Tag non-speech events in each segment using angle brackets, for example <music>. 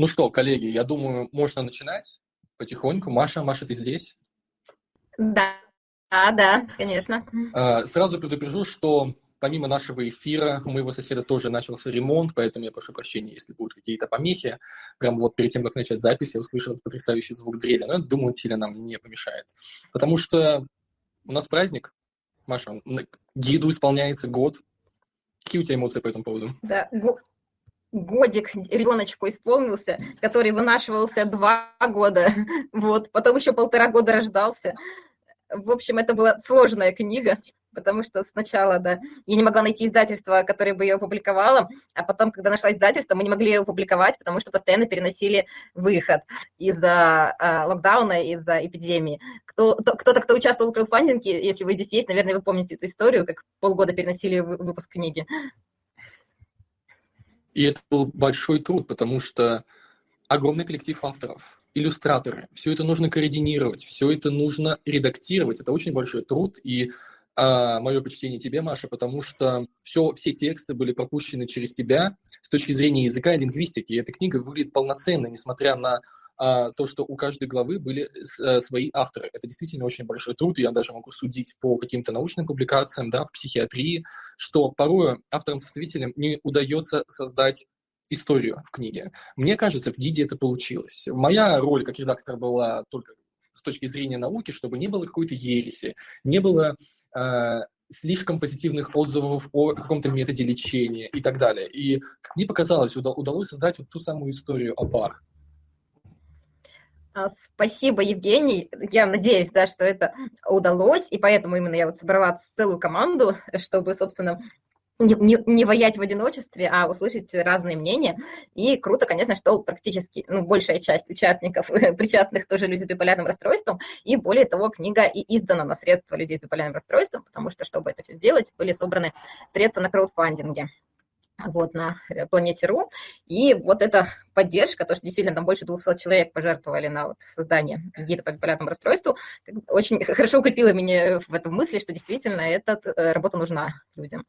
Ну что, коллеги, я думаю, можно начинать потихоньку. Маша, Маша, ты здесь? Да, да, да, конечно. А, сразу предупрежу, что помимо нашего эфира у моего соседа тоже начался ремонт, поэтому я прошу прощения, если будут какие-то помехи. Прям вот перед тем, как начать запись, я услышал потрясающий звук дреля, но думаю, сильно нам не помешает. Потому что у нас праздник, Маша, гиду исполняется год. Какие у тебя эмоции по этому поводу? Да, годик ребеночку исполнился, который вынашивался два года, вот, потом еще полтора года рождался. В общем, это была сложная книга, потому что сначала, да, я не могла найти издательство, которое бы ее опубликовало, а потом, когда нашла издательство, мы не могли ее опубликовать, потому что постоянно переносили выход из-за э, локдауна, из-за эпидемии. Кто, кто-то, кто участвовал в краудфандинге, если вы здесь есть, наверное, вы помните эту историю, как полгода переносили выпуск книги. И это был большой труд, потому что огромный коллектив авторов, иллюстраторы, все это нужно координировать, все это нужно редактировать. Это очень большой труд, и а, мое почтение тебе, Маша, потому что все, все тексты были пропущены через тебя с точки зрения языка и лингвистики. И эта книга выглядит полноценно, несмотря на а, то, что у каждой главы были а, свои авторы. Это действительно очень большой труд, я даже могу судить по каким-то научным публикациям, да, в психиатрии, что порой авторам-составителям не удается создать историю в книге. Мне кажется, в гиде это получилось. Моя роль как редактор была только с точки зрения науки, чтобы не было какой-то ереси, не было э, слишком позитивных отзывов о каком-то методе лечения и так далее. И, мне показалось, удалось создать вот ту самую историю о пар. А, спасибо, Евгений. Я надеюсь, да, что это удалось, и поэтому именно я вот собрала целую команду, чтобы, собственно, не, не, не воять в одиночестве, а услышать разные мнения. И круто, конечно, что практически, ну, большая часть участников, <laughs> причастных тоже люди с биполярным расстройством, и более того, книга и издана на средства людей с биполярным расстройством, потому что, чтобы это все сделать, были собраны средства на краудфандинге вот, на э, планете РУ. И вот эта поддержка, то, что действительно там больше 200 человек пожертвовали на вот создание гида по биполярному расстройству, очень <laughs> хорошо укрепила меня в этом мысли, что действительно эта э, работа нужна людям.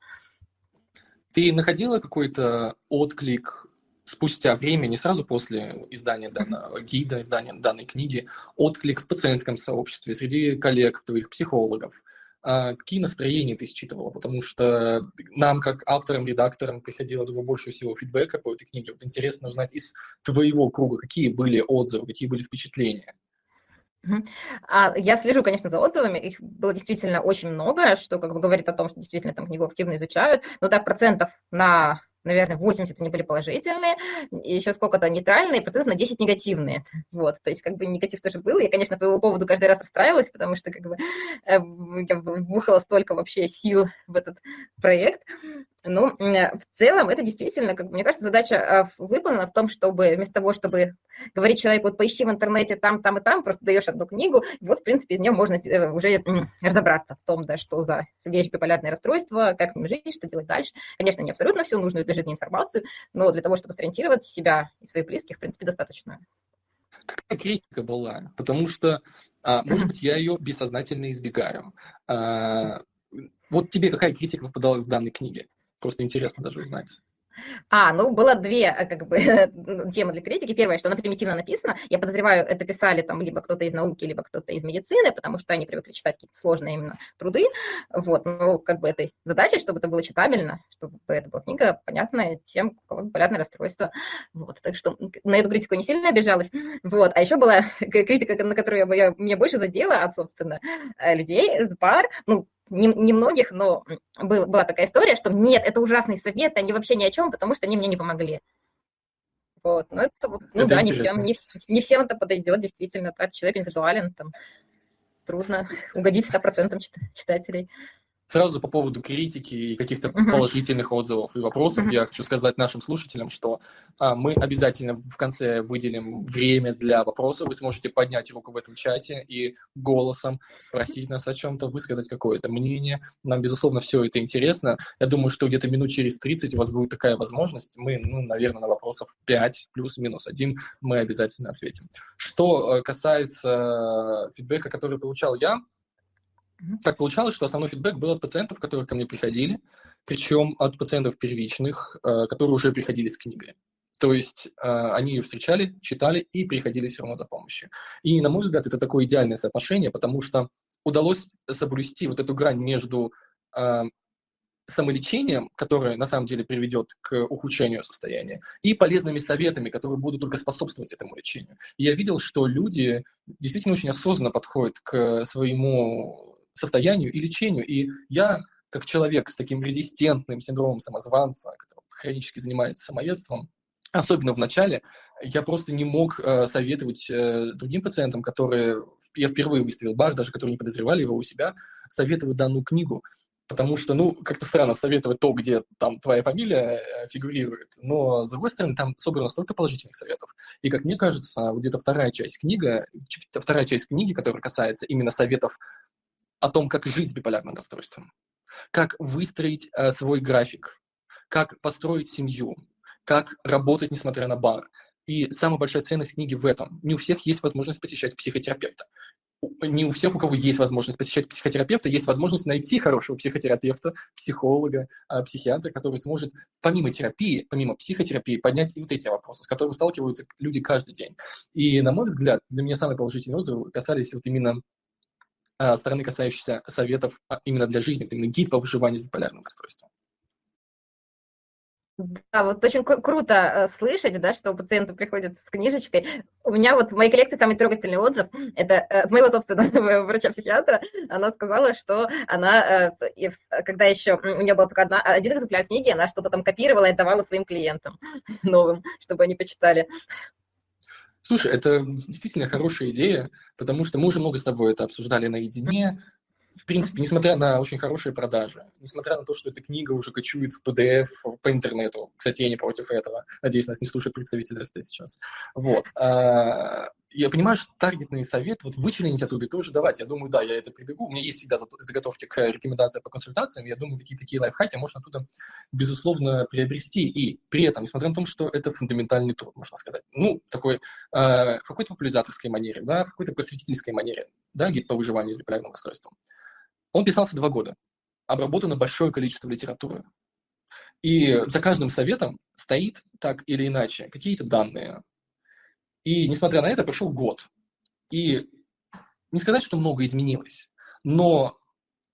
Ты находила какой-то отклик спустя время, не сразу после издания данного гида, издания данной книги, отклик в пациентском сообществе, среди коллег, твоих психологов, какие настроения ты считывала? Потому что нам, как авторам, редакторам, приходило, думаю, больше всего фидбэка по этой книге. Вот интересно узнать из твоего круга, какие были отзывы, какие были впечатления. А я слежу, конечно, за отзывами. Их было действительно очень много, что как бы говорит о том, что действительно там книгу активно изучают. Но так процентов на наверное, 80 они были положительные, еще сколько-то нейтральные, процентов на 10 негативные. Вот, то есть как бы негатив тоже был. Я, конечно, по его поводу каждый раз расстраивалась, потому что как бы э, я вбухала столько вообще сил в этот проект. Ну, в целом, это действительно, как мне кажется, задача а, выполнена в том, чтобы вместо того, чтобы говорить человеку, вот поищи в интернете там, там и там, просто даешь одну книгу, и вот, в принципе, из нее можно э, уже разобраться в том, да, что за вещь биполярное расстройство, как с ним жить, что делать дальше. Конечно, не абсолютно всю нужную для жизни информацию, но для того, чтобы сориентировать себя и своих близких, в принципе, достаточно. Какая критика была? Потому что, а, может быть, я ее бессознательно избегаю. А, вот тебе какая критика попадалась в данной книге? Просто интересно даже узнать. А, ну, было две э, как бы <laughs> темы для критики. Первое, что она примитивно написана. Я подозреваю, это писали там либо кто-то из науки, либо кто-то из медицины, потому что они привыкли читать какие-то сложные именно труды. Вот, ну, как бы этой задачей, чтобы это было читабельно, чтобы это была книга, понятная тем, у кого биполярное расстройство. Вот, так что на эту критику не сильно обижалась. Вот, а еще была <laughs> критика, на которую я, я, меня больше задела от, собственно, э, людей, пар, ну, немногих, но был, была такая история, что нет, это ужасный совет, они вообще ни о чем, потому что они мне не помогли. Вот, но это, ну это да, не всем, не, не всем это подойдет, действительно, каждый человек индивидуален, там трудно угодить 100% читателей. Сразу по поводу критики и каких-то uh-huh. положительных отзывов и вопросов uh-huh. я хочу сказать нашим слушателям, что а, мы обязательно в конце выделим время для вопросов. Вы сможете поднять руку в этом чате и голосом спросить нас о чем-то, высказать какое-то мнение. Нам, безусловно, все это интересно. Я думаю, что где-то минут через 30 у вас будет такая возможность. Мы, ну, наверное, на вопросов 5 плюс-минус 1 мы обязательно ответим. Что э, касается фидбэка, который получал я, так получалось, что основной фидбэк был от пациентов, которые ко мне приходили, причем от пациентов первичных, э, которые уже приходили с книгой. То есть э, они ее встречали, читали и приходили все равно за помощью. И, на мой взгляд, это такое идеальное соотношение, потому что удалось соблюсти вот эту грань между э, самолечением, которое на самом деле приведет к ухудшению состояния, и полезными советами, которые будут только способствовать этому лечению. И я видел, что люди действительно очень осознанно подходят к своему состоянию и лечению. И я, как человек с таким резистентным синдромом самозванца, который хронически занимается самоедством, особенно в начале, я просто не мог э, советовать э, другим пациентам, которые, я впервые выставил бар, даже которые не подозревали его у себя, советовать данную книгу. Потому что, ну, как-то странно советовать то, где там твоя фамилия э, фигурирует, но, с другой стороны, там собрано столько положительных советов. И, как мне кажется, где-то вторая часть книги, вторая часть книги, которая касается именно советов о том, как жить с биполярным расстройством, как выстроить э, свой график, как построить семью, как работать, несмотря на бар. И самая большая ценность книги в этом. Не у всех есть возможность посещать психотерапевта. Не у всех, у кого есть возможность посещать психотерапевта, есть возможность найти хорошего психотерапевта, психолога, а, психиатра, который сможет помимо терапии, помимо психотерапии, поднять и вот эти вопросы, с которыми сталкиваются люди каждый день. И, на мой взгляд, для меня самые положительные отзывы касались вот именно стороны, касающейся советов а, именно для жизни, именно гид по выживанию с биполярным расстройством. Да, вот очень кру- круто э, слышать, да, что пациенты приходят с книжечкой. У меня вот в моей коллекции там и трогательный отзыв. Это э, от моего собственного <laughs> врача-психиатра. Она сказала, что она, э, когда еще у нее был только одна, один экземпляр книги, она что-то там копировала и давала своим клиентам <laughs> новым, чтобы они почитали. Слушай, это действительно хорошая идея, потому что мы уже много с тобой это обсуждали наедине. В принципе, несмотря на очень хорошие продажи, несмотря на то, что эта книга уже кочует в PDF по интернету, кстати, я не против этого, надеюсь, нас не слушают представители СТ сейчас, вот, а, я понимаю, что таргетный совет, вот вычленить оттуда и тоже давать. Я думаю, да, я это прибегу. У меня есть всегда заготовки к рекомендациям по консультациям. Я думаю, какие такие лайфхаки можно оттуда, безусловно, приобрести. И при этом, несмотря на то, что это фундаментальный труд, можно сказать, ну, такой, э, в какой-то популяризаторской манере, да, в какой-то просветительской манере, да, гид по выживанию с биполярным расстройством. Он писался два года, обработано большое количество литературы. И за каждым советом стоит так или иначе какие-то данные. И несмотря на это, прошел год. И не сказать, что много изменилось, но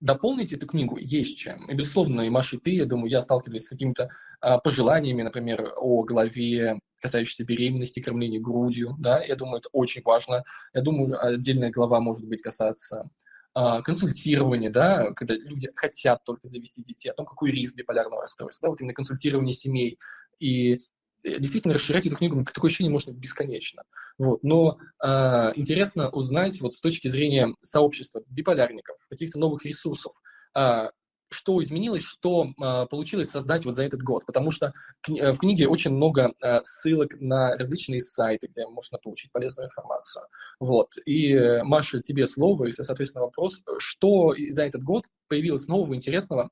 дополнить эту книгу есть чем. И, безусловно, и Маша, и ты, я думаю, я сталкиваюсь с какими-то а, пожеланиями, например, о голове, касающейся беременности, кормления грудью, да, я думаю, это очень важно. Я думаю, отдельная глава может быть касаться а, консультирование, да, когда люди хотят только завести детей, о том, какой риск биполярного расстройства, да, вот именно консультирование семей. И действительно расширять эту книгу, такое ощущение можно бесконечно. Вот. Но э, интересно узнать вот с точки зрения сообщества биполярников, каких-то новых ресурсов, э, что изменилось, что э, получилось создать вот за этот год, потому что кни- э, в книге очень много э, ссылок на различные сайты, где можно получить полезную информацию. Вот. И, э, Маша, тебе слово, и, соответственно, вопрос, что за этот год появилось нового, интересного,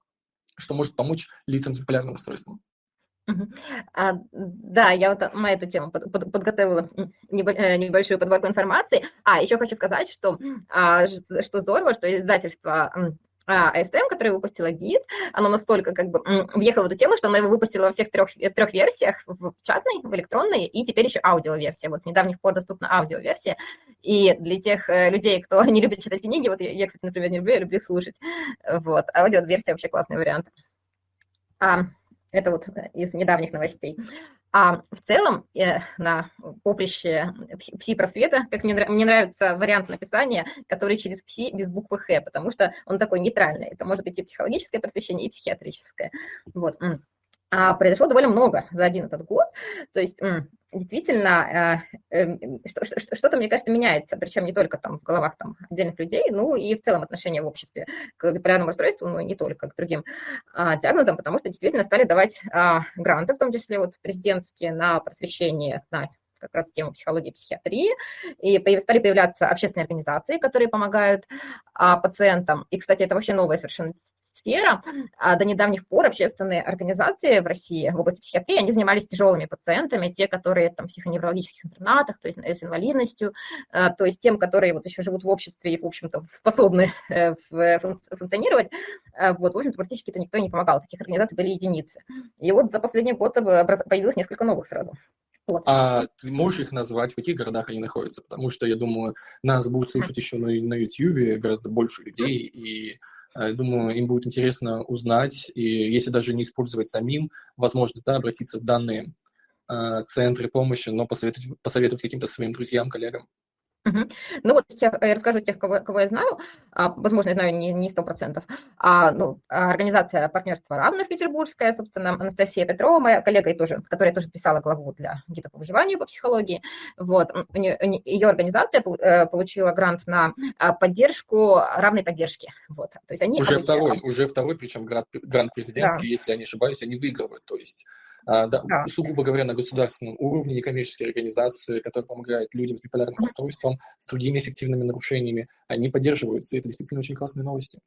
что может помочь лицам с биполярным расстройством? А, да, я вот на эту тему под, под, подготовила э, небольшую подборку информации. А, еще хочу сказать, что, а, что здорово, что издательство а, ASTM, который выпустила гид, оно настолько как бы въехало в эту тему, что она его выпустила во всех трех, э, трех версиях, в чатной, в электронной, и теперь еще аудиоверсия. Вот с недавних пор доступна аудиоверсия. И для тех э, людей, кто <laughs> не любит читать книги, вот я, я, кстати, например, не люблю, я люблю слушать. Вот, аудиоверсия вообще классный вариант. А, это вот из недавних новостей. А в целом э, на поприще пси-просвета, как мне, мне нравится вариант написания, который через пси без буквы Х, потому что он такой нейтральный. Это может быть и психологическое просвещение, и психиатрическое. Вот. А произошло довольно много за один этот год. То есть действительно э, эм, что-то, мне кажется, меняется, причем не только там в головах там, отдельных людей, ну и в целом отношение в обществе к биполярному расстройству, но не только к другим а, диагнозам, потому что действительно стали давать а, гранты, в том числе вот президентские, на просвещение на как раз тему психологии и психиатрии, и стали появляться общественные организации, которые помогают а, пациентам. И, кстати, это вообще новая совершенно сфера. А до недавних пор общественные организации в России в области психиатрии, они занимались тяжелыми пациентами, те, которые там в психоневрологических интернатах, то есть с инвалидностью, а, то есть тем, которые вот еще живут в обществе и, в общем-то, способны э, функционировать. А, вот, в общем-то, практически-то никто не помогал. Таких организаций были единицы. И вот за последний год появилось несколько новых сразу. Вот. А ты можешь их назвать, в каких городах они находятся? Потому что, я думаю, нас будут слушать еще на, на YouTube гораздо больше людей, и я думаю, им будет интересно узнать, и если даже не использовать самим, возможность да, обратиться в данные э, центры помощи, но посоветовать, посоветовать каким-то своим друзьям, коллегам. Угу. Ну вот тех, я расскажу тех, кого, кого я знаю, а, возможно, я знаю не сто процентов. А, ну, организация партнерства равных петербургская, собственно, Анастасия Петрова, моя коллега, и тоже, которая тоже писала главу для гида по выживанию по психологии. Вот, ее организация э, получила грант на а, поддержку равной поддержки. Вот, то есть они уже обычно... второй, уже второй, причем грант, грант президентский, да. если я не ошибаюсь, они выигрывают. То есть да, да. сугубо говоря, на государственном уровне некоммерческие организации, которые помогают людям с биполярным расстройством, с другими эффективными нарушениями, они поддерживаются, и это действительно очень классные новости.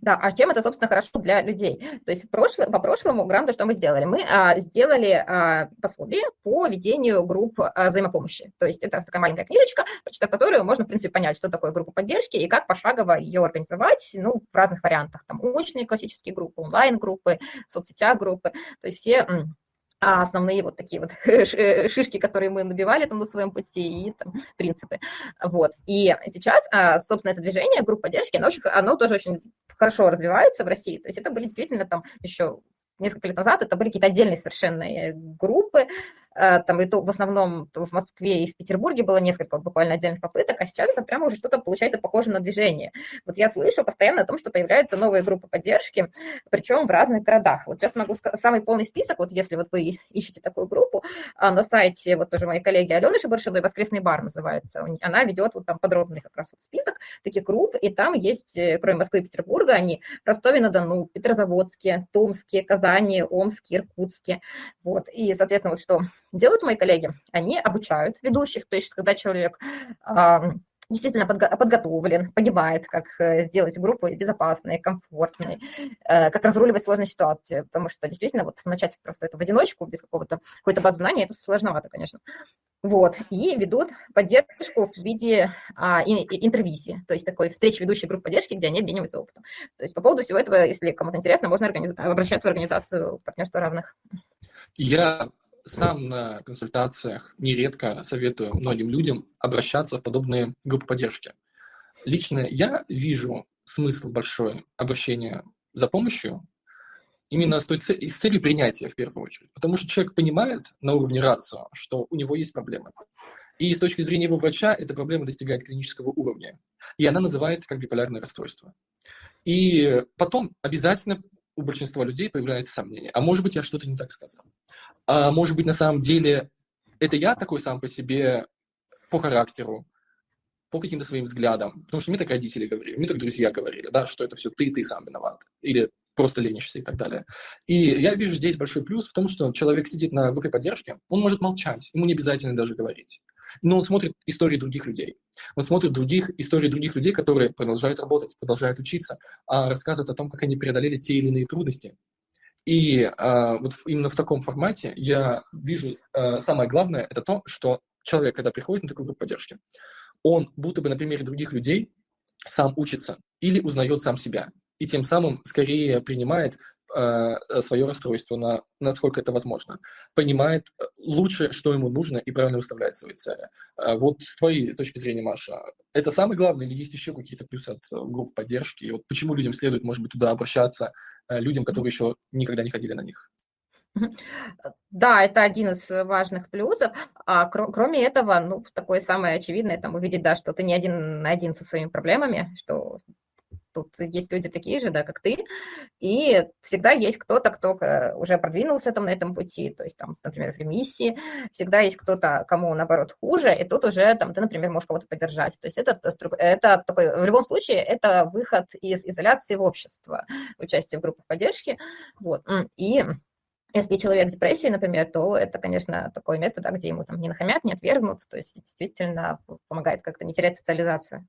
Да, а чем это, собственно, хорошо для людей? То есть прошло, по прошлому гранту что мы сделали? Мы а, сделали а, пособие по ведению групп а, взаимопомощи. То есть это такая маленькая книжечка, прочитав которую можно, в принципе, понять, что такое группа поддержки и как пошагово ее организовать ну, в разных вариантах. Там очные классические группы, онлайн-группы, соцсетях группы. То есть все а основные вот такие вот <laughs> шишки, которые мы набивали там на своем пути и там, принципы. Вот. И сейчас, а, собственно, это движение, группа поддержки, оно, очень, оно тоже очень хорошо развивается в России. То есть это были действительно там еще несколько лет назад, это были какие-то отдельные совершенно э, группы, Э, там и то в основном в Москве и в Петербурге было несколько буквально отдельных попыток, а сейчас это прямо уже что-то получается похоже на движение. Вот я слышу постоянно о том, что появляются новые группы поддержки, причем в разных городах. Вот сейчас могу сказать, самый полный список, вот если вот вы ищете такую группу, а на сайте вот тоже моей коллеги Алены Шабаршиной «Воскресный бар» называется, она ведет вот там подробный как раз вот список таких групп, и там есть, э, кроме Москвы и Петербурга, они в Ростове-на-Дону, Петрозаводске, Томске, Казани, Омске, Иркутске. Вот. И, соответственно, вот что делают мои коллеги? Они обучают ведущих, то есть когда человек действительно подго- подготовлен, понимает, как э, сделать группу безопасной, комфортной, э, как разруливать сложные ситуации, потому что действительно вот начать просто это в одиночку, без какого-то какой-то базы знаний, это сложновато, конечно. Вот, и ведут поддержку в виде а, интервизии, то есть такой встречи ведущей группы поддержки, где они обмениваются опытом. То есть по поводу всего этого, если кому-то интересно, можно организ... обращаться в организацию партнерства равных. Я сам на консультациях нередко советую многим людям обращаться в подобные группы поддержки. Лично я вижу смысл большой обращения за помощью именно с, той целью, с целью принятия в первую очередь. Потому что человек понимает на уровне рацио, что у него есть проблема. И с точки зрения его врача эта проблема достигает клинического уровня. И она называется как биполярное расстройство. И потом обязательно у большинства людей появляются сомнения. А может быть, я что-то не так сказал. А может быть, на самом деле, это я такой сам по себе по характеру, по каким-то своим взглядам. Потому что мне так родители говорили, мне так друзья говорили, да, что это все ты, ты сам виноват. Или просто ленишься и так далее. И я вижу здесь большой плюс в том, что человек сидит на группе поддержки, он может молчать, ему не обязательно даже говорить но он смотрит истории других людей. Он смотрит других, истории других людей, которые продолжают работать, продолжают учиться, а рассказывают о том, как они преодолели те или иные трудности. И а, вот именно в таком формате я вижу а, самое главное, это то, что человек, когда приходит на такую группу поддержки, он будто бы на примере других людей сам учится или узнает сам себя, и тем самым скорее принимает Э, свое расстройство, на, насколько это возможно, понимает э, лучше, что ему нужно и правильно выставляет свои цели. Э, вот с твоей точки зрения, Маша, это самое главное или есть еще какие-то плюсы от групп поддержки? И вот почему людям следует, может быть, туда обращаться, людям, которые еще никогда не ходили на них? Да, это один из важных плюсов. А кроме этого, ну, такое самое очевидное, там увидеть, да, что ты не один на один со своими проблемами, что Тут есть люди такие же, да, как ты, и всегда есть кто-то, кто э, уже продвинулся там на этом пути, то есть там, например, в ремиссии, всегда есть кто-то, кому, наоборот, хуже, и тут уже там ты, например, можешь кого-то поддержать. То есть это, это такой, в любом случае, это выход из изоляции в общество, участие в группах поддержки, вот, и если человек в депрессии, например, то это, конечно, такое место, да, где ему там не нахамят, не отвергнут, то есть действительно помогает как-то не терять социализацию.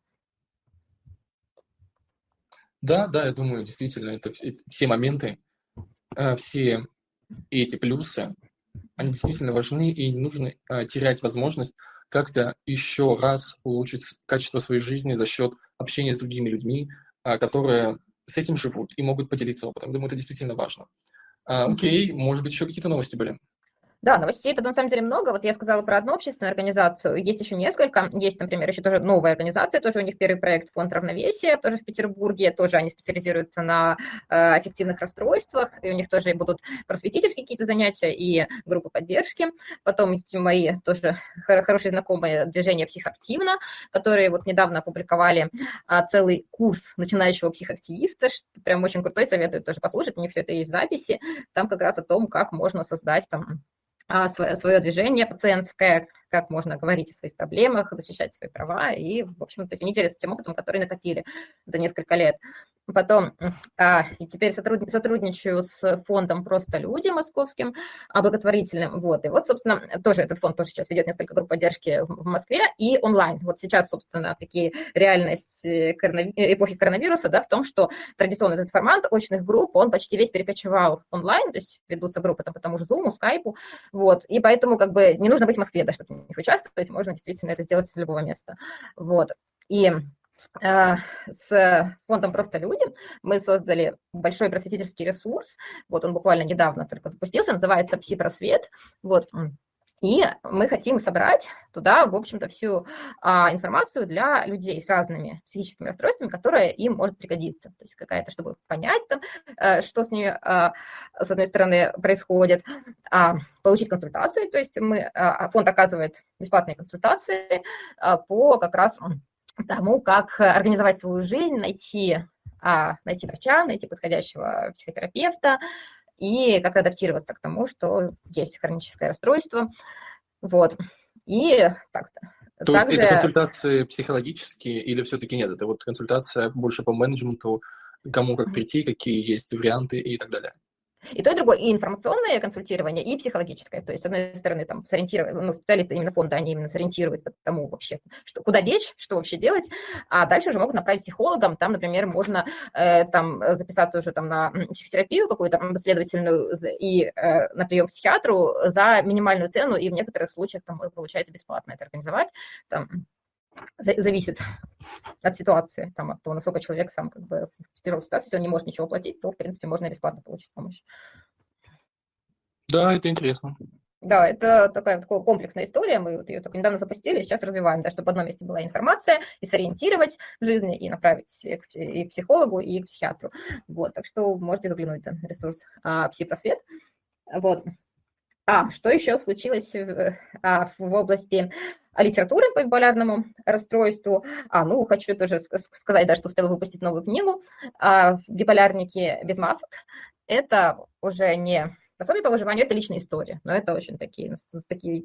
Да, да, я думаю, действительно, это все моменты, э, все эти плюсы, они действительно важны, и не нужно э, терять возможность как-то еще раз улучшить качество своей жизни за счет общения с другими людьми, э, которые с этим живут и могут поделиться опытом. Думаю, это действительно важно. А, окей, может быть, еще какие-то новости были? Да, новостей это на самом деле много. Вот я сказала про одну общественную организацию, есть еще несколько. Есть, например, еще тоже новая организация, тоже у них первый проект «Фонд равновесия», тоже в Петербурге, тоже они специализируются на э, аффективных расстройствах, и у них тоже будут просветительские какие-то занятия и группы поддержки. Потом мои тоже хорошие знакомые движения «Психоактивно», которые вот недавно опубликовали а, целый курс начинающего психоактивиста, что прям очень крутой, советую тоже послушать, у них все это есть в записи, там как раз о том, как можно создать там а, свое движение пациентское, как можно говорить о своих проблемах, защищать свои права, и, в общем-то, они делятся тем опытом, который накопили за несколько лет. Потом а, теперь сотруд, сотрудничаю с фондом «Просто люди» московским, благотворительным. Вот. И вот, собственно, тоже этот фонд тоже сейчас ведет несколько групп поддержки в Москве и онлайн. Вот сейчас, собственно, такие реальность э, коронави... эпохи коронавируса да, в том, что традиционный этот формат очных групп, он почти весь перекочевал онлайн, то есть ведутся группы там по тому же Zoom, Skype, вот. И поэтому как бы не нужно быть в Москве, да, чтобы в них участвовать, можно действительно это сделать из любого места. Вот. И Э, с фондом «Просто люди» мы создали большой просветительский ресурс. Вот он буквально недавно только запустился, называется «Пси-просвет». Вот. И мы хотим собрать туда, в общем-то, всю а, информацию для людей с разными психическими расстройствами, которая им может пригодиться. То есть какая-то, чтобы понять, там, э, что с ней, а, с одной стороны, происходит, а, получить консультацию. То есть мы, а, фонд оказывает бесплатные консультации а, по как раз тому, как организовать свою жизнь, найти, а, найти врача, найти подходящего психотерапевта и как адаптироваться к тому, что есть хроническое расстройство. Вот. И так-то. То Также... есть это консультации психологические или все-таки нет? Это вот консультация больше по менеджменту, кому как прийти, какие есть варианты и так далее. И то, и другое, и информационное консультирование, и психологическое. То есть, с одной стороны, там, сориентировать, ну, специалисты именно фонда, они именно сориентируют по тому вообще, что, куда бечь, что вообще делать, а дальше уже могут направить психологам, там, например, можно э, там записаться уже там на психотерапию какую-то последовательную и э, на прием к психиатру за минимальную цену, и в некоторых случаях там получается бесплатно это организовать, там, зависит от ситуации, там, от того, насколько человек сам как бы в тяжелой ситуации, если он не может ничего платить, то, в принципе, можно бесплатно получить помощь. Да, это интересно. Да, это такая, такая комплексная история, мы вот ее только недавно запустили, сейчас развиваем, да, чтобы в одном месте была информация, и сориентировать в жизни, и направить и к, психологу, и к психиатру. Вот, так что можете заглянуть на ресурс а, Пси-просвет. Вот. А, что еще случилось в, а, в области литературы по биполярному расстройству. А, ну, хочу тоже сказать, да, что успела выпустить новую книгу а, «Биполярники без масок». Это уже не пособие по выживанию, это личная история, но это очень такие, такие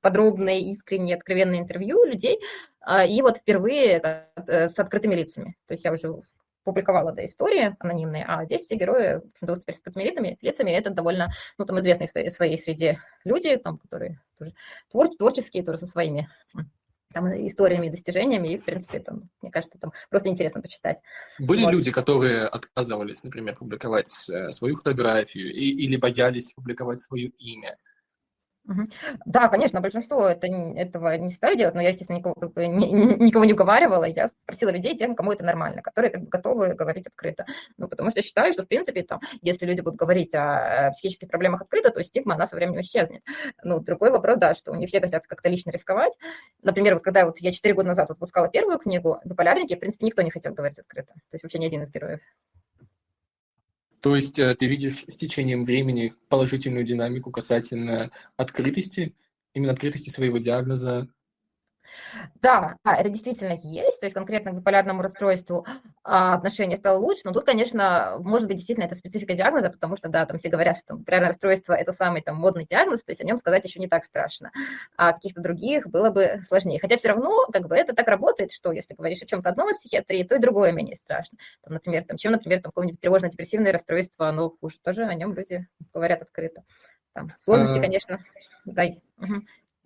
подробные, искренние, откровенные интервью людей. А, и вот впервые э, с открытыми лицами. То есть я уже публиковала да, истории анонимные, а здесь все герои с открытыми лицами, это довольно, ну, там, известные в своей, своей среде люди, там, которые тоже твор, творческие, тоже со своими там, историями, достижениями, и, в принципе, там, мне кажется, там просто интересно почитать. Были вот. люди, которые отказывались, например, публиковать э, свою фотографию и, или боялись публиковать свое имя? Да, конечно, большинство это, этого не стали делать, но я, естественно, никого, как бы, ни, никого не уговаривала. Я спросила людей, тем, кому это нормально, которые как бы, готовы говорить открыто. Ну, потому что считаю, что, в принципе, там, если люди будут говорить о психических проблемах открыто, то стигма, она со временем исчезнет. Ну, другой вопрос, да, что не все хотят как-то лично рисковать. Например, вот когда вот я 4 года назад выпускала первую книгу «Биполярники», в принципе, никто не хотел говорить открыто. То есть вообще ни один из героев. То есть э, ты видишь с течением времени положительную динамику касательно открытости, именно открытости своего диагноза, да, это действительно есть, то есть конкретно к биполярному расстройству а, отношение стало лучше, но тут, конечно, может быть, действительно это специфика диагноза, потому что, да, там все говорят, что биполярное расстройство – это самый там модный диагноз, то есть о нем сказать еще не так страшно, а каких-то других было бы сложнее. Хотя все равно, как бы, это так работает, что если говоришь о чем-то одном из психиатрии, то и другое менее страшно. Там, например, там, чем, например, там какое-нибудь тревожно-депрессивное расстройство, оно хуже, тоже о нем люди говорят открыто. Там, сложности, а. конечно, да,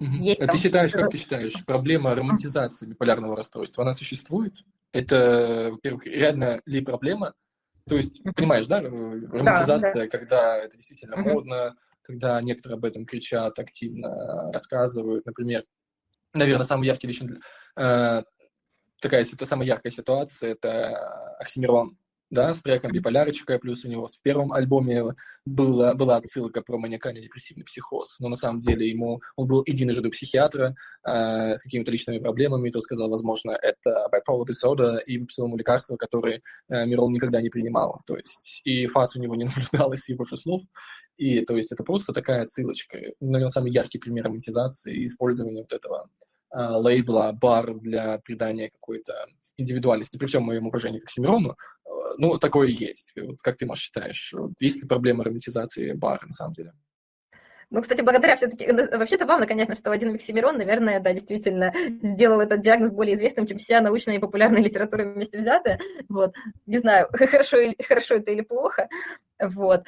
есть а там... ты считаешь, как ты считаешь, проблема романтизации биполярного расстройства, она существует? Это, во-первых, реально ли проблема? То есть, понимаешь, да, романтизация, да, да. когда это действительно угу. модно, когда некоторые об этом кричат, активно рассказывают, например, наверное, самый яркий лично э, такая самая яркая ситуация это Оксимирон да, с треком «Биполярочка», плюс у него в первом альбоме была, была отсылка про маниакально-депрессивный психоз, но на самом деле ему, он был единожды у психиатра э, с какими-то личными проблемами, и тот сказал, возможно, это bipolar disorder, и выписал ему лекарства, которые э, Мирон никогда не принимал, то есть и фаз у него не <laughs> наблюдалось, его же слов, и то есть это просто такая отсылочка, наверное, самый яркий пример романтизации и использования вот этого лейбла, бар для придания какой-то индивидуальности, при всем моем уважении к Оксимирону, ну, такое есть. Как ты, Маш, считаешь, есть ли проблема романтизации бара на самом деле? Ну, кстати, благодаря все-таки... Ну, вообще забавно, конечно, что один Оксимирон, наверное, да, действительно сделал этот диагноз более известным, чем вся научная и популярная литература вместе взятая. Вот. Не знаю, <laughs> хорошо, хорошо это или плохо. Вот.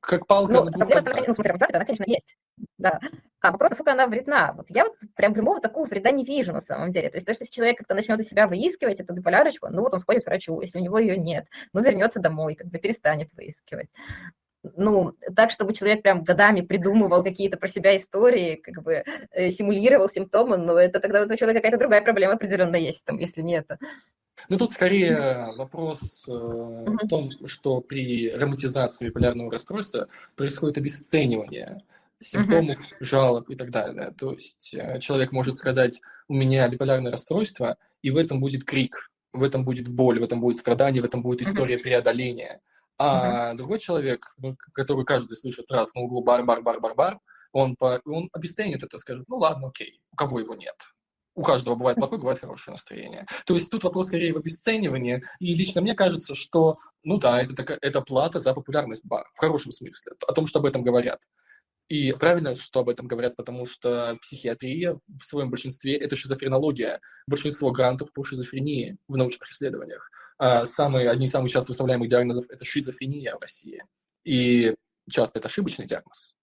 Как палка ну, проблема, смысле, романтизация, она, конечно, есть. Да. А вопрос, насколько она вредна. Вот я вот прям прямого такого вреда не вижу на самом деле. То есть то, что если человек как-то начнет у себя выискивать эту биполярочку, ну вот он сходит к врачу, если у него ее нет, ну вернется домой, как бы перестанет выискивать. Ну, так, чтобы человек прям годами придумывал какие-то про себя истории, как бы э, симулировал симптомы, но это тогда у человека какая-то другая проблема определенно есть, там, если не это. Ну, тут скорее вопрос э, в том, что при романтизации биполярного расстройства происходит обесценивание симптомов, uh-huh. жалоб и так далее. То есть э, человек может сказать, у меня биполярное расстройство, и в этом будет крик, в этом будет боль, в этом будет страдание, в этом будет история uh-huh. преодоления. А uh-huh. другой человек, ну, который каждый слышит раз на углу бар-бар-бар-бар-бар, он, по, он обесценит это, скажет, ну ладно, окей, у кого его нет. У каждого бывает плохое, бывает хорошее настроение. То есть тут вопрос скорее в обесценивании. И лично мне кажется, что, ну да, это, такая, это плата за популярность бара, в хорошем смысле, о том, что об этом говорят. И правильно, что об этом говорят, потому что психиатрия в своем большинстве – это шизофренология. Большинство грантов по шизофрении в научных исследованиях. А самые, одни из самых часто выставляемых диагнозов – это шизофрения в России. И часто это ошибочный диагноз.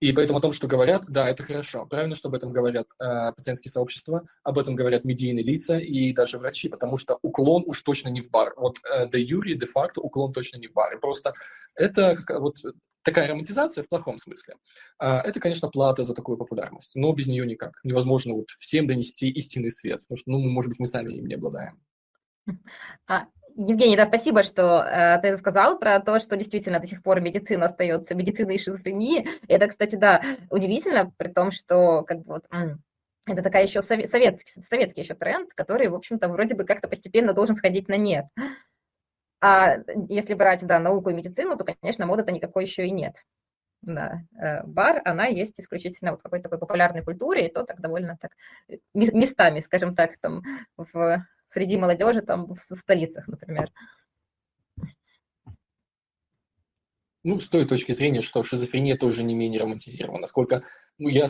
И поэтому о том, что говорят, да, это хорошо. Правильно, что об этом говорят э, пациентские сообщества, об этом говорят медийные лица и даже врачи, потому что уклон уж точно не в бар. Вот э, де юри, де факто уклон точно не в бар. И просто это вот такая романтизация в плохом смысле. А, это, конечно, плата за такую популярность, но без нее никак. Невозможно вот всем донести истинный свет, потому что, ну, может быть, мы сами им не обладаем. А, Евгений, да, спасибо, что э, ты сказал про то, что действительно до сих пор медицина остается медициной шизофрении. Это, кстати, да, удивительно, при том, что как бы вот это такая еще совет, советский, советский еще тренд, который, в общем-то, вроде бы как-то постепенно должен сходить на нет. А если брать, да, науку и медицину, то, конечно, моды-то никакой еще и нет. Да, э, бар, она есть исключительно вот какой-то такой популярной культуре, и то так довольно так э, местами, скажем так, там в, среди молодежи, там в столицах, например. Ну, с той точки зрения, что шизофрения тоже не менее романтизирована. Насколько ну, я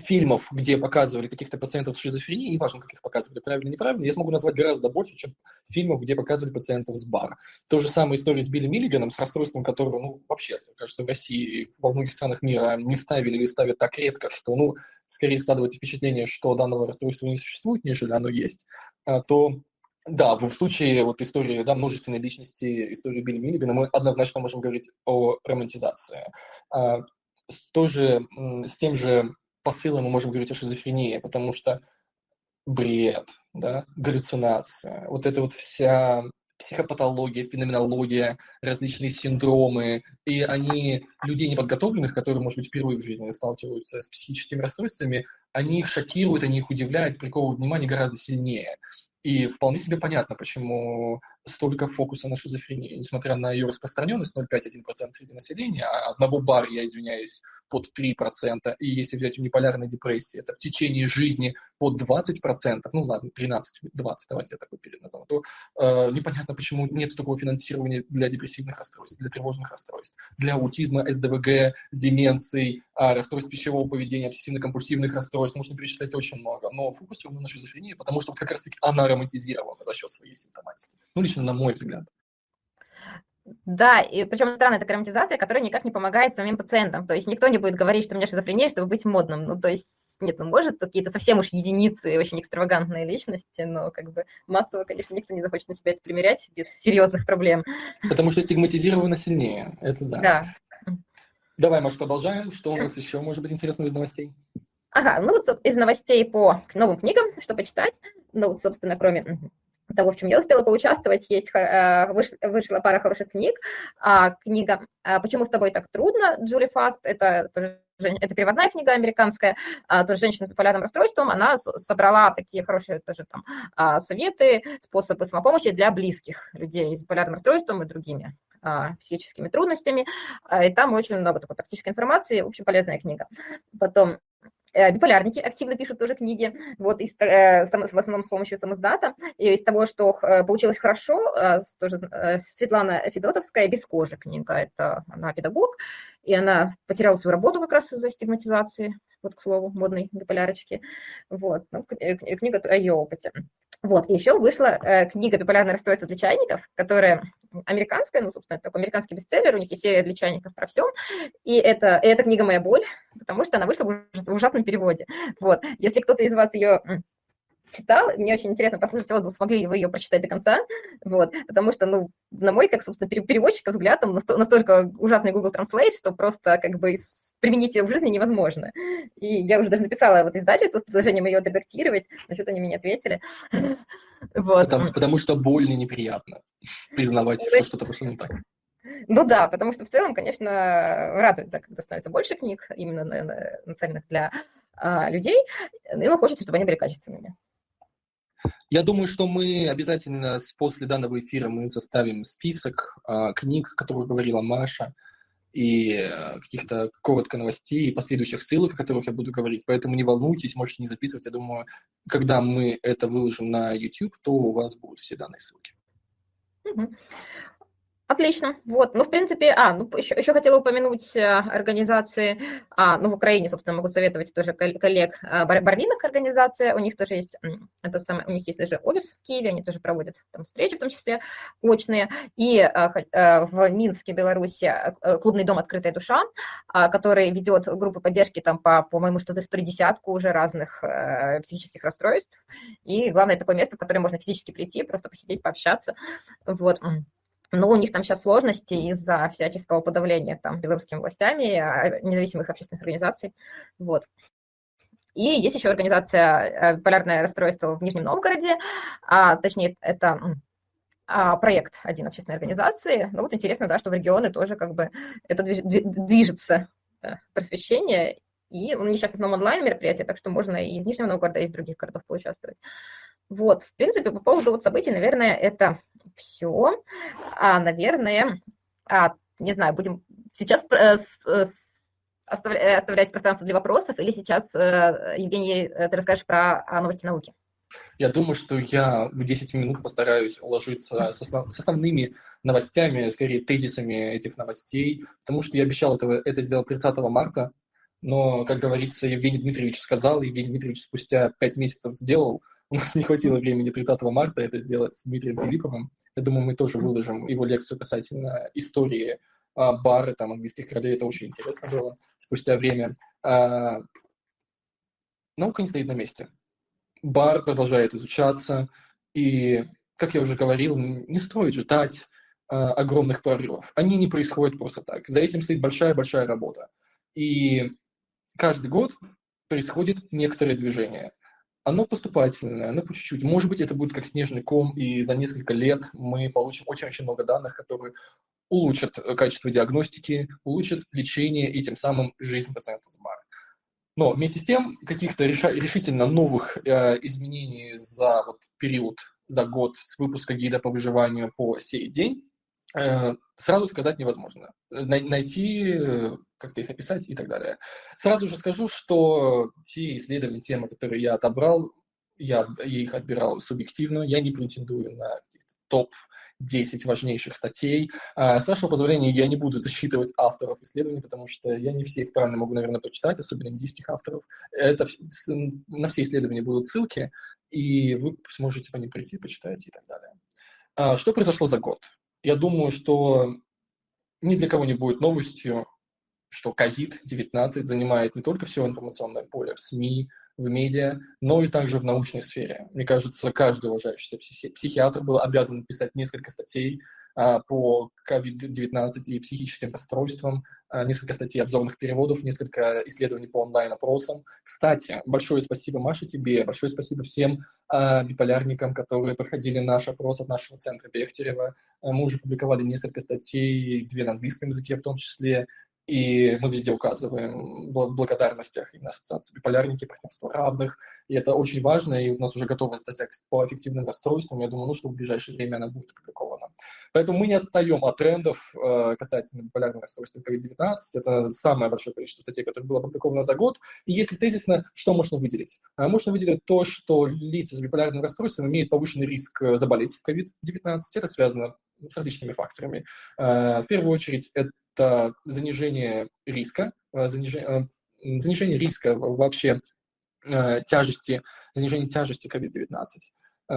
фильмов, где показывали каких-то пациентов с шизофренией, неважно, как их показывали, правильно неправильно, я смогу назвать гораздо больше, чем фильмов, где показывали пациентов с бара. То же самое история с Билли Миллиганом, с расстройством которого, ну, вообще, кажется, в России во многих странах мира не ставили или ставят так редко, что, ну, скорее складывается впечатление, что данного расстройства не существует, нежели оно есть, а, то да, в случае вот истории, да, множественной личности, истории Билли Миллигана, мы однозначно можем говорить о романтизации. А, с, той же, с тем же посылом мы можем говорить о шизофрении, потому что бред, да, галлюцинация, вот эта вот вся психопатология, феноменология, различные синдромы, и они, людей неподготовленных, которые, может быть, впервые в жизни сталкиваются с психическими расстройствами, они их шокируют, они их удивляют, приковывают внимание гораздо сильнее. И вполне себе понятно, почему столько фокуса на шизофрении, несмотря на ее распространенность 0,5-1% среди населения, а одного бара, я извиняюсь, под 3%, и если взять униполярной депрессии, это в течение жизни под 20%, ну ладно, 13-20, давайте я такой перед то э, непонятно, почему нет такого финансирования для депрессивных расстройств, для тревожных расстройств, для аутизма, СДВГ, деменций, э, расстройств пищевого поведения, обсессивно-компульсивных расстройств, можно перечислять очень много, но фокус ровно на шизофрении, потому что вот как раз-таки она романтизирована за счет своей симптоматики. Ну, лично на мой взгляд. Да, и причем странная такая романтизация, которая никак не помогает самим пациентам. То есть никто не будет говорить, что у меня шизофрения, чтобы быть модным. Ну, то есть нет, ну, может, какие-то совсем уж единицы, очень экстравагантные личности, но как бы массово, конечно, никто не захочет на себя это примерять без серьезных проблем. Потому что стигматизировано сильнее, это да. Да. Давай, Маш, продолжаем. Что у нас еще может быть интересного из новостей? Ага, ну вот из новостей по новым книгам, что почитать. Ну вот, собственно, кроме того, в чем я успела поучаствовать, есть, э, вышла, пара хороших книг. А, книга «Почему с тобой так трудно» Джули Фаст, это это переводная книга американская, а, тоже женщина с биполярным расстройством, она собрала такие хорошие тоже там а, советы, способы самопомощи для близких людей с биполярным расстройством и другими психическими трудностями. И там очень много такой практической информации, в общем, полезная книга. Потом Э, биполярники активно пишут тоже книги, вот, из, э, в основном с помощью самоздата. И из того, что э, получилось хорошо, тоже Светлана Федотовская «Без кожи» книга, это она педагог, и она потеряла свою работу как раз из-за стигматизации, вот, к слову, модной биполярочки. Вот, ну, книга о ее опыте. Вот, и еще вышла э, книга «Биполярное расстройство для чайников», которая американская, ну, собственно, это такой американский бестселлер, у них есть серия для чайников про все, и это, и эта книга «Моя боль», потому что она вышла в ужасном переводе. Вот, если кто-то из вас ее читал, мне очень интересно послушать отзыв, смогли ли вы ее прочитать до конца, вот, потому что, ну, на мой, как, собственно, переводчика взгляд, там настолько ужасный Google Translate, что просто, как бы, применить ее в жизни невозможно. И я уже даже написала вот издательство с предложением ее редактировать, но что-то они мне ответили. <laughs> Вот. Потому, потому что больно неприятно признавать, что что-то пошло не так. Ну да, потому что в целом, конечно, радует, да, когда становится больше книг, именно нацеленных для а, людей, и хочется, чтобы они были качественными. Я думаю, что мы обязательно после данного эфира мы составим список э, книг, которые говорила Маша, и э, каких-то коротко новостей и последующих ссылок, о которых я буду говорить. Поэтому не волнуйтесь, можете не записывать. Я думаю, когда мы это выложим на YouTube, то у вас будут все данные ссылки. Отлично. Вот, ну, в принципе, а, ну, еще, еще хотела упомянуть э, организации, а, ну, в Украине, собственно, могу советовать тоже коллег а, Барвинок организация, у них тоже есть, это самое, у них есть даже офис в Киеве, они тоже проводят там встречи, в том числе очные, и а, а, в Минске, Беларуси, клубный дом «Открытая душа», а, который ведет группы поддержки там по, по-моему, что-то 110 уже разных а, психических расстройств, и главное, такое место, в которое можно физически прийти, просто посидеть, пообщаться, вот, но у них там сейчас сложности из-за всяческого подавления там белорусскими властями, а, независимых общественных организаций. Вот. И есть еще организация э, «Полярное расстройство» в Нижнем Новгороде, а, точнее, это а, проект один общественной организации. Ну вот интересно, да, что в регионы тоже как бы это движется э, просвещение, и у них сейчас в основном онлайн мероприятие, так что можно и из Нижнего Новгорода, и из других городов поучаствовать. Вот, в принципе, по поводу вот событий, наверное, это все. А, наверное, а, не знаю, будем сейчас э, э, оставлять пространство для вопросов, или сейчас, э, Евгений, ты расскажешь про а, новости науки? Я думаю, что я в 10 минут постараюсь уложиться с, основ, с основными новостями, скорее тезисами этих новостей, потому что я обещал это, это сделать 30 марта, но, как говорится, Евгений Дмитриевич сказал, Евгений Дмитриевич спустя 5 месяцев сделал, у нас не хватило времени 30 марта это сделать с Дмитрием Филипповым. Я думаю, мы тоже выложим его лекцию касательно истории а, бара, там, английских королей. Это очень интересно было спустя время. А, наука не стоит на месте. Бар продолжает изучаться, и, как я уже говорил, не стоит ждать а, огромных прорывов. Они не происходят просто так. За этим стоит большая-большая работа. И каждый год происходит некоторое движение оно поступательное, оно по чуть-чуть. Может быть, это будет как снежный ком, и за несколько лет мы получим очень-очень много данных, которые улучшат э, качество диагностики, улучшат лечение и тем самым жизнь пациента с БАР. Но вместе с тем каких-то решительно новых э, изменений за вот, период, за год с выпуска гида по выживанию по сей день сразу сказать невозможно. Найти, э, как-то их описать и так далее. Сразу же скажу, что те исследования, темы, которые я отобрал, я их отбирал субъективно, я не претендую на топ 10 важнейших статей. А, с вашего позволения, я не буду засчитывать авторов исследований, потому что я не всех правильно могу, наверное, прочитать, особенно индийских авторов. Это, на все исследования будут ссылки, и вы сможете по ним прийти, почитать и так далее. А, что произошло за год? Я думаю, что ни для кого не будет новостью, что COVID-19 занимает не только все информационное поле в СМИ, в медиа, но и также в научной сфере. Мне кажется, каждый уважающийся психи- психиатр был обязан написать несколько статей по COVID-19 и психическим расстройствам, а, несколько статей обзорных переводов, несколько исследований по онлайн-опросам. Кстати, большое спасибо, Маша, тебе, большое спасибо всем биполярникам, которые проходили наш опрос от нашего центра Бехтерева. Мы уже публиковали несколько статей, две на английском языке в том числе, и мы везде указываем в благодарностях именно ассоциации биполярники, партнерства равных, и это очень важно, и у нас уже готова статья по эффективным расстройствам, я думаю, ну, что в ближайшее время она будет опубликована. Поэтому мы не отстаем от трендов э, касательно биполярного расстройства COVID-19, это самое большое количество статей, которое было опубликовано за год, и если тезисно, что можно выделить? А можно выделить то, что лица с биполярным расстройством имеют повышенный риск э, заболеть COVID-19, это связано с различными факторами. Э, в первую очередь, это это занижение риска, э, занижение, э, занижение риска вообще э, тяжести, занижение тяжести COVID-19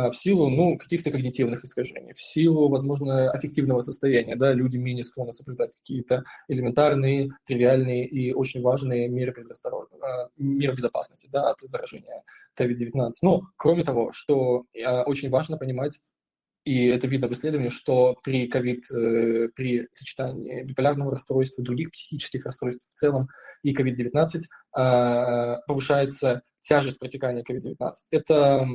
в силу, ну, каких-то когнитивных искажений, в силу, возможно, аффективного состояния, да, люди менее склонны соблюдать какие-то элементарные, тривиальные и очень важные меры предосторожности, меры безопасности, да, от заражения COVID-19. Но, кроме того, что очень важно понимать, и это видно в исследовании, что при ковид, э, при сочетании биполярного расстройства, других психических расстройств в целом и COVID-19 а, повышается тяжесть протекания COVID-19. Это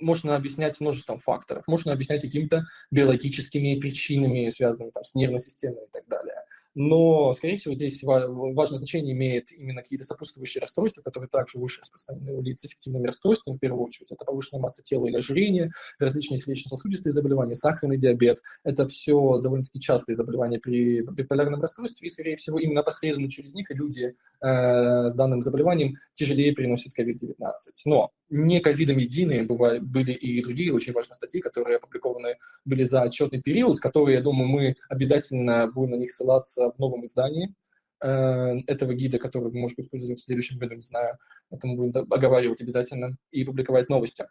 можно объяснять множеством факторов. Можно объяснять какими-то биологическими причинами, связанными там, с нервной системой и так далее но, скорее всего, здесь важное значение имеет именно какие-то сопутствующие расстройства, которые также выше распространены у лиц с эффективными расстройствами, в первую очередь. Это повышенная масса тела или ожирение, различные сердечно-сосудистые заболевания, сахарный диабет. Это все довольно-таки частые заболевания при биполярном расстройстве, и, скорее всего, именно посредственно через них люди э, с данным заболеванием тяжелее переносят COVID-19. Но не ковидом единые бывали, были и другие очень важные статьи, которые опубликованы были за отчетный период, которые, я думаю, мы обязательно будем на них ссылаться в новом издании э, этого гида, который, может быть, произойдет в следующем году, не знаю. Это мы будем оговаривать обязательно и публиковать новости.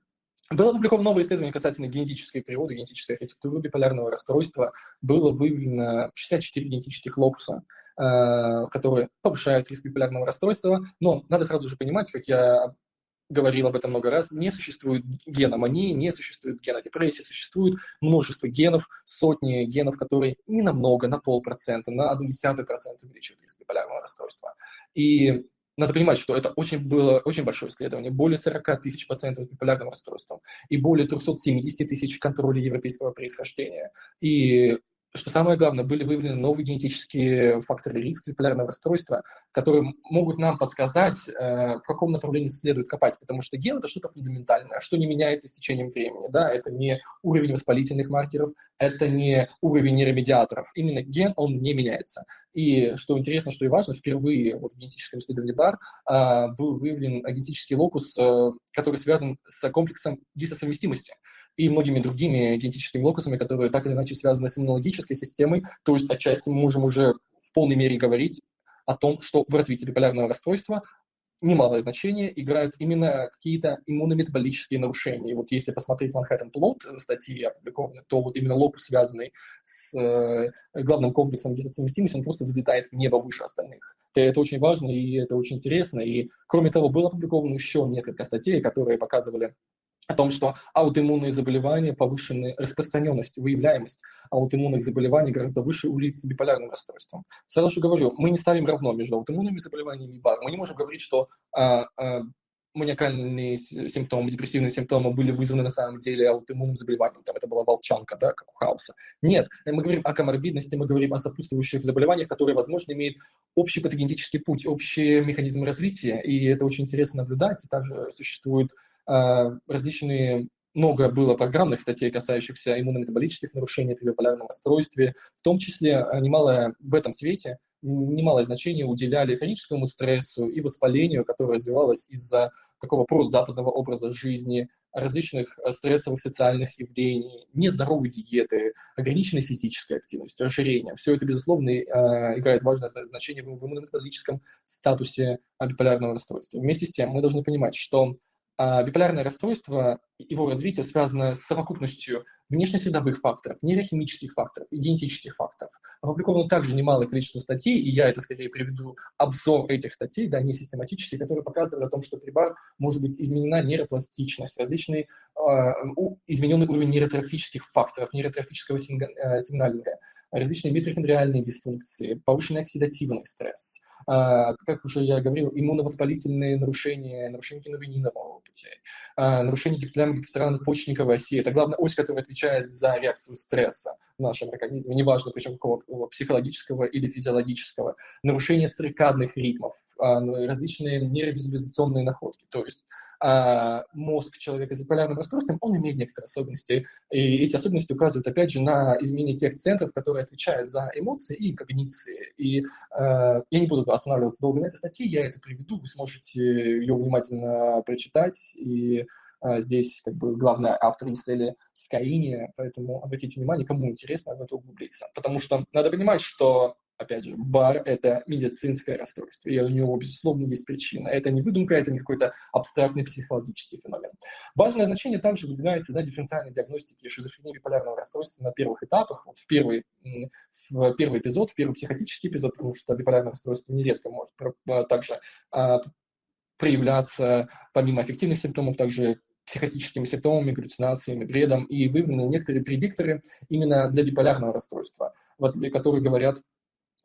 Было опубликовано новое исследование касательно генетической природы, генетической архитектуры биполярного расстройства. Было выявлено 64 генетических локуса, э, которые повышают риск биполярного расстройства. Но надо сразу же понимать, как я говорил об этом много раз, не существует гена мании, не существует гена депрессии, существует множество генов, сотни генов, которые не намного, на полпроцента, на одну десятую процента увеличивают риск биполярного расстройства. И надо понимать, что это очень было очень большое исследование, более 40 тысяч пациентов с биполярным расстройством и более 370 тысяч контролей европейского происхождения. И что самое главное, были выявлены новые генетические факторы риска биполярного расстройства, которые могут нам подсказать, э, в каком направлении следует копать, потому что ген – это что-то фундаментальное, что не меняется с течением времени. Да? Это не уровень воспалительных маркеров, это не уровень нейромедиаторов. Именно ген, он не меняется. И что интересно, что и важно, впервые вот в генетическом исследовании БАР а, был выявлен генетический локус, а, который связан с комплексом дисосовместимости и многими другими генетическими локусами, которые так или иначе связаны с иммунологической системой. То есть отчасти мы можем уже в полной мере говорить о том, что в развитии биполярного расстройства немалое значение играют именно какие-то иммунометаболические нарушения. И вот если посмотреть Манхэттен Плот, статьи опубликованы, то вот именно локус, связанный с э, главным комплексом дисоцимистимости, он просто взлетает в небо выше остальных. Это очень важно и это очень интересно. И кроме того, было опубликовано еще несколько статей, которые показывали о том, что аутоиммунные заболевания повышенная распространенность, выявляемость аутоиммунных заболеваний гораздо выше у лиц с биполярным расстройством. Сразу же говорю, мы не ставим равно между аутоиммунными заболеваниями и БАР. Мы не можем говорить, что а, а, маниакальные симптомы, депрессивные симптомы были вызваны на самом деле аутоиммунным заболеванием. Там это была волчанка, да, как у Хауса. Нет, мы говорим о коморбидности, мы говорим о сопутствующих заболеваниях, которые, возможно, имеют общий патогенетический путь, общий механизм развития, и это очень интересно наблюдать. И также существует различные много было программных статей, касающихся иммунометаболических нарушений при биполярном расстройстве, в том числе а, немалое в этом свете, немалое значение уделяли хроническому стрессу и воспалению, которое развивалось из-за такого прозападного образа жизни, различных а, стрессовых социальных явлений, нездоровой диеты, ограниченной физической активности, ожирения. Все это, безусловно, играет важное значение в иммунометаболическом статусе биполярного расстройства. Вместе с тем мы должны понимать, что А биполярное расстройство, его развитие связано с совокупностью внешнесредовых факторов, нейрохимических факторов и генетических факторов. Опубликовано также немалое количество статей, и я это скорее приведу обзор этих статей, да, не систематические, которые показывают о том, что при БАР может быть изменена нейропластичность, различные э, измененный уровень нейротрофических факторов, нейротрофического э, сигналинга, различные митохондриальные дисфункции, повышенный оксидативный стресс, а, как уже я говорил, иммуновоспалительные нарушения, нарушения киновининового пути, а, нарушение гипоталамо-гипоцерально-почечниковой оси. Это главная ось, которая отвечает за реакцию стресса в нашем организме, неважно, причем какого психологического или физиологического. Нарушение циркадных ритмов, а, ну, различные нейровизуализационные находки. То есть а мозг человека с биполярным расстройством, он имеет некоторые особенности. И эти особенности указывают, опять же, на изменение тех центров, которые отвечают за эмоции и когниции. И я не буду останавливаться долго на этой статье, я это приведу, вы сможете ее внимательно прочитать. И э, здесь как бы главный автор цели Скаини, поэтому обратите внимание, кому интересно в это углубиться. Потому что надо понимать, что опять же, бар – это медицинское расстройство, и у него, безусловно, есть причина. Это не выдумка, это не какой-то абстрактный психологический феномен. Важное значение также выделяется на дифференциальной диагностике шизофрении биполярного расстройства на первых этапах. Вот в, первый, в первый эпизод, в первый психотический эпизод, потому что биполярное расстройство нередко может а, также а, проявляться, помимо аффективных симптомов, также психотическими симптомами, галлюцинациями, бредом, и выявлены некоторые предикторы именно для биполярного расстройства, которые говорят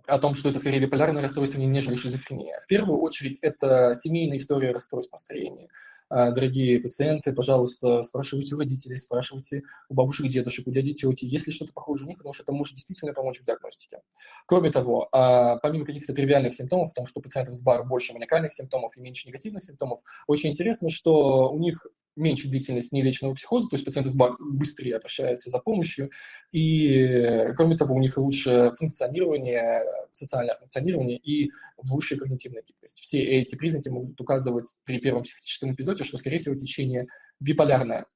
о том, что это скорее биполярное расстройство, нежели шизофрения. В первую очередь, это семейная история расстройств настроения. А, дорогие пациенты, пожалуйста, спрашивайте у родителей, спрашивайте у бабушек, дедушек, у дяди, тети, есть ли что-то похожее у них, потому что это может действительно помочь в диагностике. Кроме того, а, помимо каких-то тривиальных симптомов, в том, что у пациентов с БАР больше маниакальных симптомов и меньше негативных симптомов, очень интересно, что у них меньше длительность нелеченного психоза, то есть пациенты быстрее обращаются за помощью, и, кроме того, у них лучше функционирование, социальное функционирование и высшая когнитивная гибкость. Все эти признаки могут указывать при первом психическом эпизоде, что, скорее всего, течение биполярное.